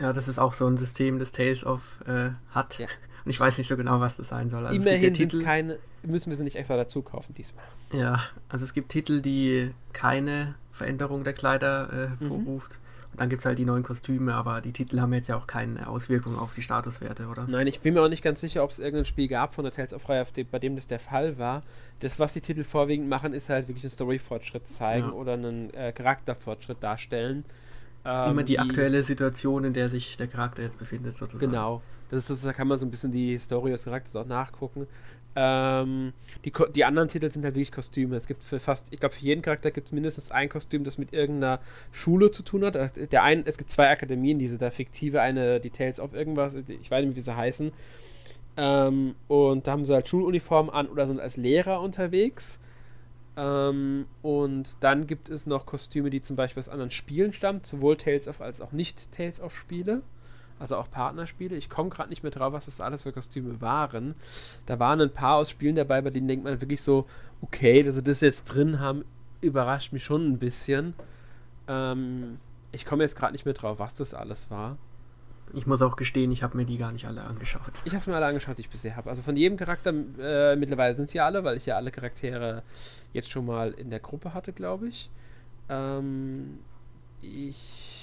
Ja, das ist auch so ein System, das Tales of äh, hat. Ja. Und ich weiß nicht so genau, was das sein soll. Also Immerhin ja Titel, keine, müssen wir sie nicht extra dazu kaufen diesmal. Ja, also es gibt Titel, die keine Veränderung der Kleider äh, mhm. vorruft. Mhm. Und dann gibt es halt die neuen Kostüme, aber die Titel haben jetzt ja auch keine Auswirkung auf die Statuswerte, oder? Nein, ich bin mir auch nicht ganz sicher, ob es irgendein Spiel gab von der Tales of Reihe, bei dem das der Fall war. Das, was die Titel vorwiegend machen, ist halt wirklich einen Story-Fortschritt zeigen ja. oder einen äh, Charakterfortschritt darstellen. Das ist immer die, die, aktuelle Situation, in der sich der Charakter jetzt befindet, sozusagen. Genau. Das ist, da kann man so ein bisschen die Historie des Charakters auch nachgucken. Ähm, die, die anderen Titel sind halt wirklich Kostüme. Es gibt für fast, ich glaube, für jeden Charakter gibt es mindestens ein Kostüm, das mit irgendeiner Schule zu tun hat. Äh, der ein, es gibt zwei Akademien, diese da fiktive, eine Details auf irgendwas, ich weiß nicht, wie sie heißen. Ähm, und da haben sie halt Schuluniformen an oder sind als Lehrer unterwegs. Ähm, und dann gibt es noch Kostüme, die zum Beispiel aus anderen Spielen stammen, sowohl Tales of als auch nicht Tales of Spiele. Also auch Partnerspiele. Ich komme gerade nicht mehr drauf, was das alles für Kostüme waren. Da waren ein paar aus Spielen dabei, bei denen denkt man wirklich so, okay, dass sie das jetzt drin haben, überrascht mich schon ein bisschen. Ähm, ich komme jetzt gerade nicht mehr drauf, was das alles war. Ich muss auch gestehen, ich habe mir die gar nicht alle angeschaut. Ich habe mir alle angeschaut, die ich bisher habe. Also von jedem Charakter, äh, mittlerweile sind es ja alle, weil ich ja alle Charaktere jetzt schon mal in der Gruppe hatte, glaube ich. Ähm, ich.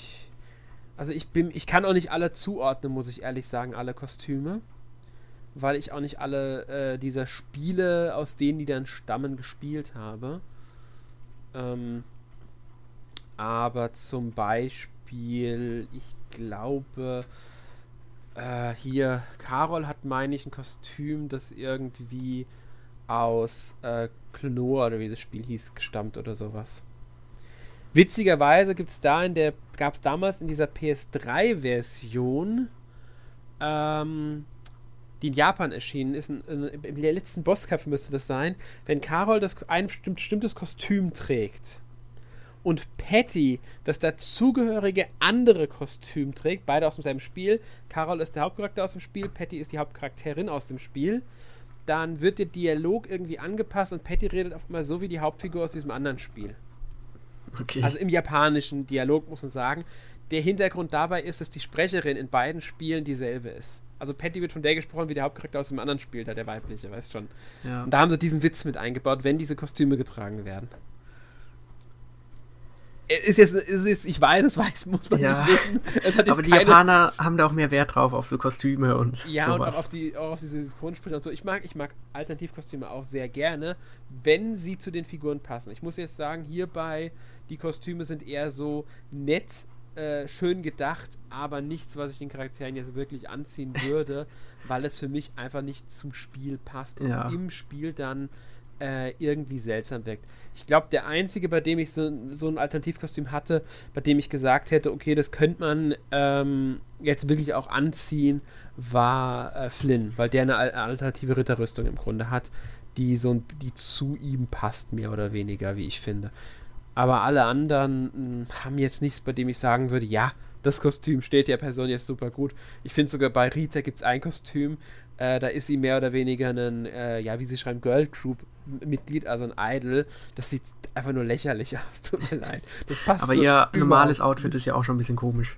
Also ich bin, ich kann auch nicht alle zuordnen, muss ich ehrlich sagen, alle Kostüme. Weil ich auch nicht alle äh, dieser Spiele, aus denen die dann stammen, gespielt habe. Ähm, aber zum Beispiel, ich glaube, äh, hier, Carol hat, meine ich, ein Kostüm, das irgendwie aus äh, Klonoa oder wie das Spiel hieß, gestammt oder sowas. Witzigerweise gibt's da in der, gab es damals in dieser PS3-Version, ähm, die in Japan erschienen ist, in, in, in der letzten Bosskampf müsste das sein, wenn Carol das, ein bestimmtes Kostüm trägt und Patty das dazugehörige andere Kostüm trägt, beide aus demselben Spiel. Carol ist der Hauptcharakter aus dem Spiel, Patty ist die Hauptcharakterin aus dem Spiel. Dann wird der Dialog irgendwie angepasst und Patty redet auf einmal so wie die Hauptfigur aus diesem anderen Spiel. Okay. Also im japanischen Dialog muss man sagen. Der Hintergrund dabei ist, dass die Sprecherin in beiden Spielen dieselbe ist. Also Patty wird von der gesprochen, wie der Hauptcharakter aus dem anderen Spiel, da der weibliche, weißt schon. Ja. Und da haben sie diesen Witz mit eingebaut, wenn diese Kostüme getragen werden ist jetzt, ist, ist, ich weiß, das weiß, muss man ja. nicht wissen. aber die. Japaner haben da auch mehr Wert drauf, auf so Kostüme und Ja, sowas. und auch auf, die, auch auf diese Synchronsprecher und so. Ich mag, ich mag Alternativkostüme auch sehr gerne, wenn sie zu den Figuren passen. Ich muss jetzt sagen, hierbei, die Kostüme sind eher so nett, äh, schön gedacht, aber nichts, was ich den Charakteren jetzt wirklich anziehen würde, weil es für mich einfach nicht zum Spiel passt und ja. im Spiel dann äh, irgendwie seltsam wirkt. Ich glaube, der einzige, bei dem ich so, so ein Alternativkostüm hatte, bei dem ich gesagt hätte, okay, das könnte man ähm, jetzt wirklich auch anziehen, war äh, Flynn, weil der eine alternative Ritterrüstung im Grunde hat, die so die zu ihm passt, mehr oder weniger, wie ich finde. Aber alle anderen mh, hm, haben jetzt nichts, bei dem ich sagen würde, ja, das Kostüm steht der Person jetzt super gut. Ich finde sogar bei Rita gibt es ein Kostüm, äh, da ist sie mehr oder weniger ein, äh, ja, wie sie schreiben, Girl Group Mitglied, also ein Idol. Das sieht einfach nur lächerlich aus, tut mir leid. Das passt Aber so ihr normales Outfit ist ja auch schon ein bisschen komisch.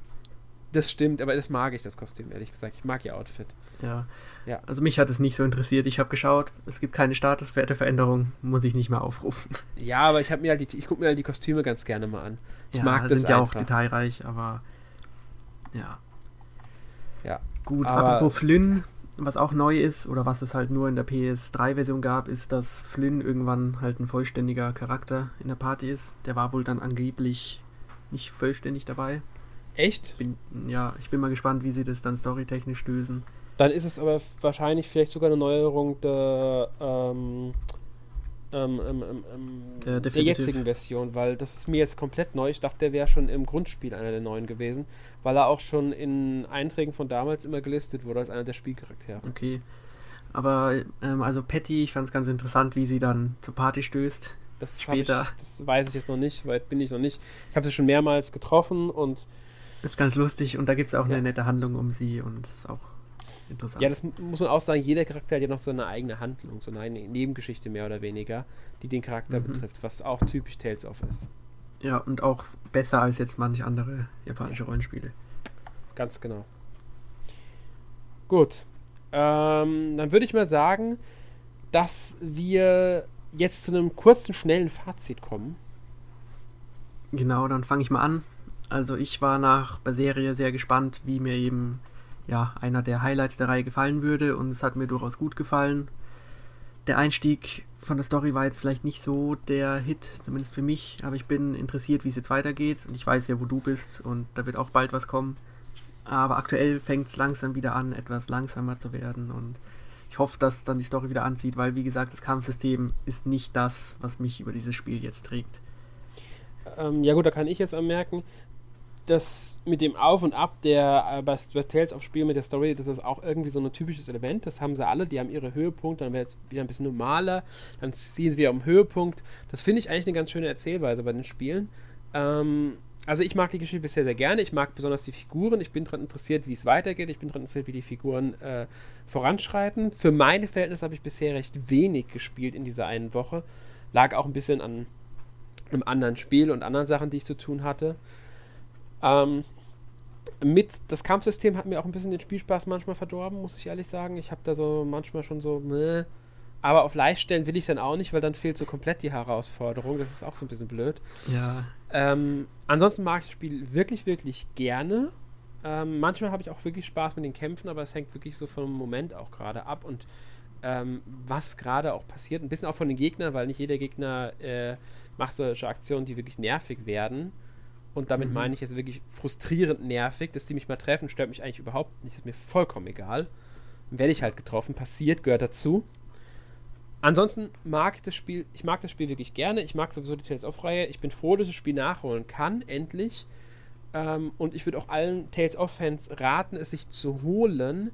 Das stimmt, aber das mag ich, das Kostüm, ehrlich gesagt. Ich mag ihr Outfit. Ja. Ja. Also mich hat es nicht so interessiert. Ich habe geschaut, es gibt keine Statuswerteveränderung, muss ich nicht mehr aufrufen. Ja, aber ich mir halt die, ich gucke mir halt die Kostüme ganz gerne mal an. Ich ja, mag das sind ja einfach. auch detailreich, aber ja. Ja. Gut, apropos Flynn, was auch neu ist oder was es halt nur in der PS3-Version gab, ist, dass Flynn irgendwann halt ein vollständiger Charakter in der Party ist. Der war wohl dann angeblich nicht vollständig dabei. Echt? Bin, ja, ich bin mal gespannt, wie sie das dann storytechnisch lösen. Dann ist es aber wahrscheinlich vielleicht sogar eine Neuerung der ähm, ähm, ähm, ähm, ähm der, der, jetzigen Version, weil das ist mir jetzt komplett neu. Ich dachte, der wäre schon im Grundspiel einer der neuen gewesen, weil er auch schon in Einträgen von damals immer gelistet wurde als einer der Spielcharaktere. Okay. Aber ähm, also Patty, ich fand es ganz interessant, wie sie dann zur Party stößt. Das später. Ich, das weiß ich jetzt noch nicht, weit bin ich noch nicht. Ich habe sie schon mehrmals getroffen und. Das ist ganz lustig und da gibt es auch ja. eine nette Handlung um sie und das ist auch interessant. Ja, das muss man auch sagen, jeder Charakter hat ja noch so eine eigene Handlung, so eine Nebengeschichte mehr oder weniger, die den Charakter mhm. betrifft, was auch typisch Tales of ist. Ja, und auch besser als jetzt manche andere japanische Rollenspiele. Ganz genau. Gut. Ähm, dann würde ich mal sagen, dass wir jetzt zu einem kurzen, schnellen Fazit kommen. Genau, dann fange ich mal an. Also ich war nach der Serie sehr gespannt, wie mir eben ja, einer der Highlights der Reihe gefallen würde und es hat mir durchaus gut gefallen. Der Einstieg von der Story war jetzt vielleicht nicht so der Hit, zumindest für mich, aber ich bin interessiert, wie es jetzt weitergeht und ich weiß ja, wo du bist und da wird auch bald was kommen. Aber aktuell fängt es langsam wieder an, etwas langsamer zu werden und ich hoffe, dass dann die Story wieder anzieht, weil wie gesagt, das Kampfsystem ist nicht das, was mich über dieses Spiel jetzt trägt. Ähm, ja gut, da kann ich jetzt anmerken, das mit dem Auf und Ab der äh, bei Tales of Spiel mit der Story, das ist auch irgendwie so ein typisches Element. Das haben sie alle, die haben ihre Höhepunkte, dann wird es wieder ein bisschen normaler, dann ziehen sie wieder am Höhepunkt. Das finde ich eigentlich eine ganz schöne Erzählweise bei den Spielen. Ähm, also ich mag die Geschichte bisher sehr gerne. Ich mag besonders die Figuren. Ich bin daran interessiert, wie es weitergeht. Ich bin daran interessiert, wie die Figuren äh, voranschreiten. Für meine Verhältnisse habe ich bisher recht wenig gespielt in dieser einen Woche. Lag auch ein bisschen an einem anderen Spiel und anderen Sachen, die ich zu tun hatte. Ähm, mit das Kampfsystem hat mir auch ein bisschen den Spielspaß manchmal verdorben, muss ich ehrlich sagen. Ich habe da so manchmal schon so, meh. aber auf leicht stellen will ich dann auch nicht, weil dann fehlt so komplett die Herausforderung. Das ist auch so ein bisschen blöd. Ja. Ähm, ansonsten mag ich das Spiel wirklich, wirklich gerne. Ähm, manchmal habe ich auch wirklich Spaß mit den Kämpfen, aber es hängt wirklich so vom Moment auch gerade ab und ähm, was gerade auch passiert. Ein bisschen auch von den Gegnern, weil nicht jeder Gegner äh, macht solche Aktionen, die wirklich nervig werden. Und damit mhm. meine ich jetzt wirklich frustrierend nervig, dass die mich mal treffen, stört mich eigentlich überhaupt nicht, ist mir vollkommen egal. Werde ich halt getroffen, passiert, gehört dazu. Ansonsten mag ich das Spiel, ich mag das Spiel wirklich gerne. Ich mag sowieso die Tales of-Reihe. Ich bin froh, dass ich das Spiel nachholen kann, endlich. Ähm, und ich würde auch allen Tales of-Fans raten, es sich zu holen,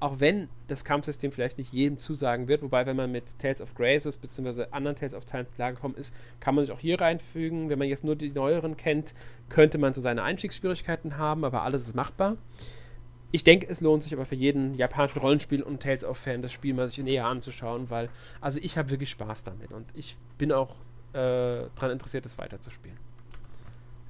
auch wenn das Kampfsystem vielleicht nicht jedem zusagen wird, wobei, wenn man mit Tales of Graces bzw. anderen Tales of Time klargekommen ist, kann man sich auch hier reinfügen. Wenn man jetzt nur die neueren kennt, könnte man so seine Einstiegsschwierigkeiten haben, aber alles ist machbar. Ich denke, es lohnt sich aber für jeden japanischen Rollenspiel- und Tales of Fan das Spiel mal sich näher anzuschauen, weil, also ich habe wirklich Spaß damit und ich bin auch äh, daran interessiert, es weiterzuspielen.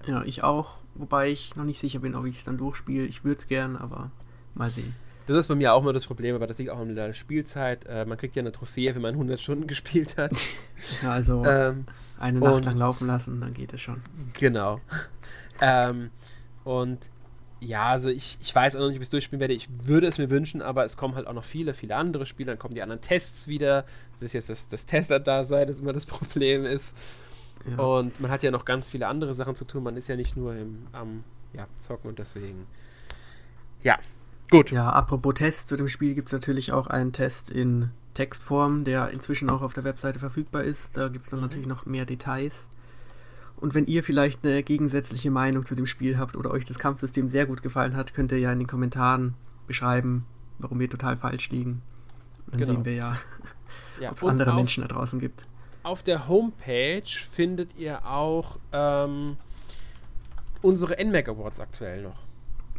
Ja, ich auch, wobei ich noch nicht sicher bin, ob ich es dann durchspiele. Ich würde es gern, aber mal sehen. Das ist bei mir auch immer das Problem, aber das liegt auch in der Spielzeit. Äh, man kriegt ja eine Trophäe, wenn man 100 Stunden gespielt hat. Ja, also ähm, eine Nacht lang laufen lassen, dann geht es schon. Genau. ähm, und ja, also ich, ich weiß auch noch nicht, ob ich es durchspielen werde. Ich würde es mir wünschen, aber es kommen halt auch noch viele, viele andere Spiele. Dann kommen die anderen Tests wieder. Das ist jetzt das, das Tester-Dasein, das immer das Problem ist. Ja. Und man hat ja noch ganz viele andere Sachen zu tun. Man ist ja nicht nur im, am ja, Zocken und deswegen. Ja, Gut. Ja, apropos Test, zu dem Spiel gibt es natürlich auch einen Test in Textform, der inzwischen auch auf der Webseite verfügbar ist. Da gibt es dann mhm. natürlich noch mehr Details. Und wenn ihr vielleicht eine gegensätzliche Meinung zu dem Spiel habt oder euch das Kampfsystem sehr gut gefallen hat, könnt ihr ja in den Kommentaren beschreiben, warum wir total falsch liegen. Dann genau. sehen wir ja, ja ob es andere auf, Menschen da draußen gibt. Auf der Homepage findet ihr auch ähm, unsere NMAC Awards aktuell noch.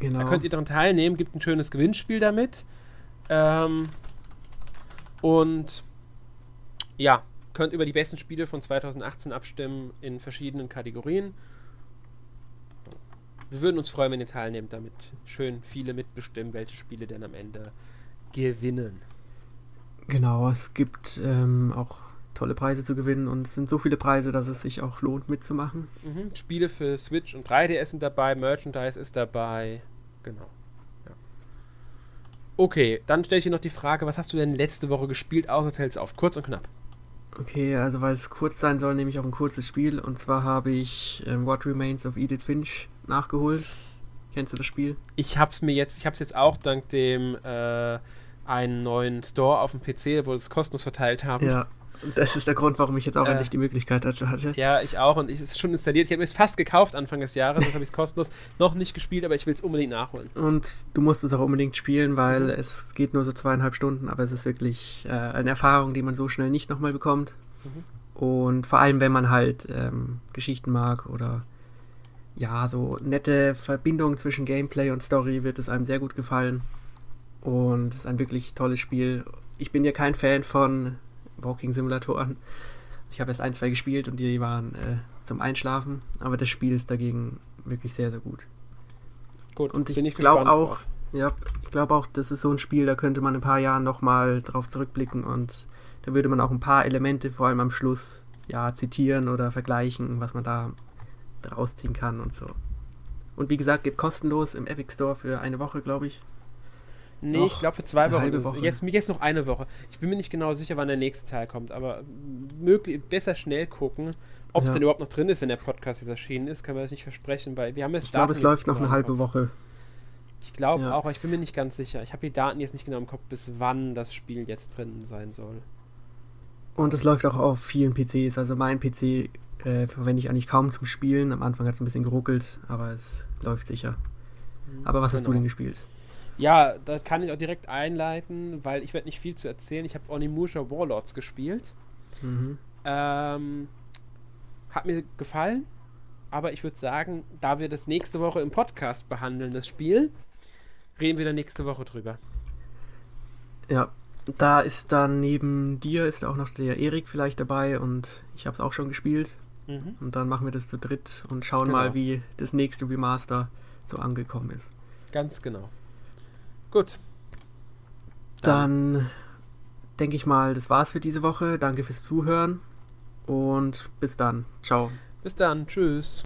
Genau. Da könnt ihr daran teilnehmen, gibt ein schönes Gewinnspiel damit. Ähm, und ja, könnt über die besten Spiele von 2018 abstimmen in verschiedenen Kategorien. Wir würden uns freuen, wenn ihr teilnehmt, damit schön viele mitbestimmen, welche Spiele denn am Ende gewinnen. Genau, es gibt ähm, auch tolle Preise zu gewinnen und es sind so viele Preise, dass es sich auch lohnt mitzumachen. Mhm. Spiele für Switch und 3DS sind dabei, Merchandise ist dabei. Genau. Ja. Okay, dann stelle ich dir noch die Frage, was hast du denn letzte Woche gespielt, außer Tales auf? Kurz und knapp. Okay, also weil es kurz sein soll, nehme ich auch ein kurzes Spiel. Und zwar habe ich ähm, What Remains of Edith Finch nachgeholt. Kennst du das Spiel? Ich habe es mir jetzt, ich habe es jetzt auch dank dem äh, einen neuen Store auf dem PC, wo es kostenlos verteilt haben. Ja, und das ist der Grund, warum ich jetzt auch äh, endlich die Möglichkeit dazu hatte. Ja, ich auch. Und ich ist schon installiert. Ich habe es fast gekauft Anfang des Jahres. Jetzt habe ich es kostenlos noch nicht gespielt, aber ich will es unbedingt nachholen. Und du musst es auch unbedingt spielen, weil mhm. es geht nur so zweieinhalb Stunden, aber es ist wirklich äh, eine Erfahrung, die man so schnell nicht nochmal bekommt. Mhm. Und vor allem, wenn man halt ähm, Geschichten mag oder ja, so nette Verbindungen zwischen Gameplay und Story, wird es einem sehr gut gefallen. Und es ist ein wirklich tolles Spiel. Ich bin ja kein Fan von Walking-Simulatoren. Ich habe erst ein, zwei gespielt und die waren äh, zum Einschlafen, aber das Spiel ist dagegen wirklich sehr, sehr gut. Gut, und ich, ich glaube auch, ja, ich glaube auch, das ist so ein Spiel, da könnte man in ein paar Jahren nochmal drauf zurückblicken und da würde man auch ein paar Elemente, vor allem am Schluss, ja, zitieren oder vergleichen, was man da rausziehen kann und so. Und wie gesagt, geht kostenlos im Epic Store für eine Woche, glaube ich. Nee, noch ich glaube für zwei Wochen. Woche. Jetzt, jetzt noch eine Woche. Ich bin mir nicht genau sicher, wann der nächste Teil kommt, aber möglich, besser schnell gucken, ob es ja. denn überhaupt noch drin ist, wenn der Podcast jetzt erschienen ist, können wir das nicht versprechen, weil wir haben jetzt Ich glaube, es läuft noch genau eine halbe Woche. Ich glaube ja. auch, aber ich bin mir nicht ganz sicher. Ich habe die Daten jetzt nicht genau im Kopf, bis wann das Spiel jetzt drin sein soll. Und es läuft auch auf vielen PCs. Also mein PC äh, verwende ich eigentlich kaum zum Spielen. Am Anfang hat es ein bisschen geruckelt, aber es läuft sicher. Aber was genau. hast du denn gespielt? Ja, da kann ich auch direkt einleiten, weil ich werde nicht viel zu erzählen. Ich habe Onimusha Warlords gespielt. Mhm. Ähm, hat mir gefallen, aber ich würde sagen, da wir das nächste Woche im Podcast behandeln, das Spiel, reden wir dann nächste Woche drüber. Ja, da ist dann neben dir ist auch noch der Erik vielleicht dabei und ich habe es auch schon gespielt. Mhm. Und dann machen wir das zu dritt und schauen genau. mal, wie das nächste Remaster so angekommen ist. Ganz genau. Gut. Dann, dann denke ich mal, das war's für diese Woche. Danke fürs Zuhören und bis dann. Ciao. Bis dann. Tschüss.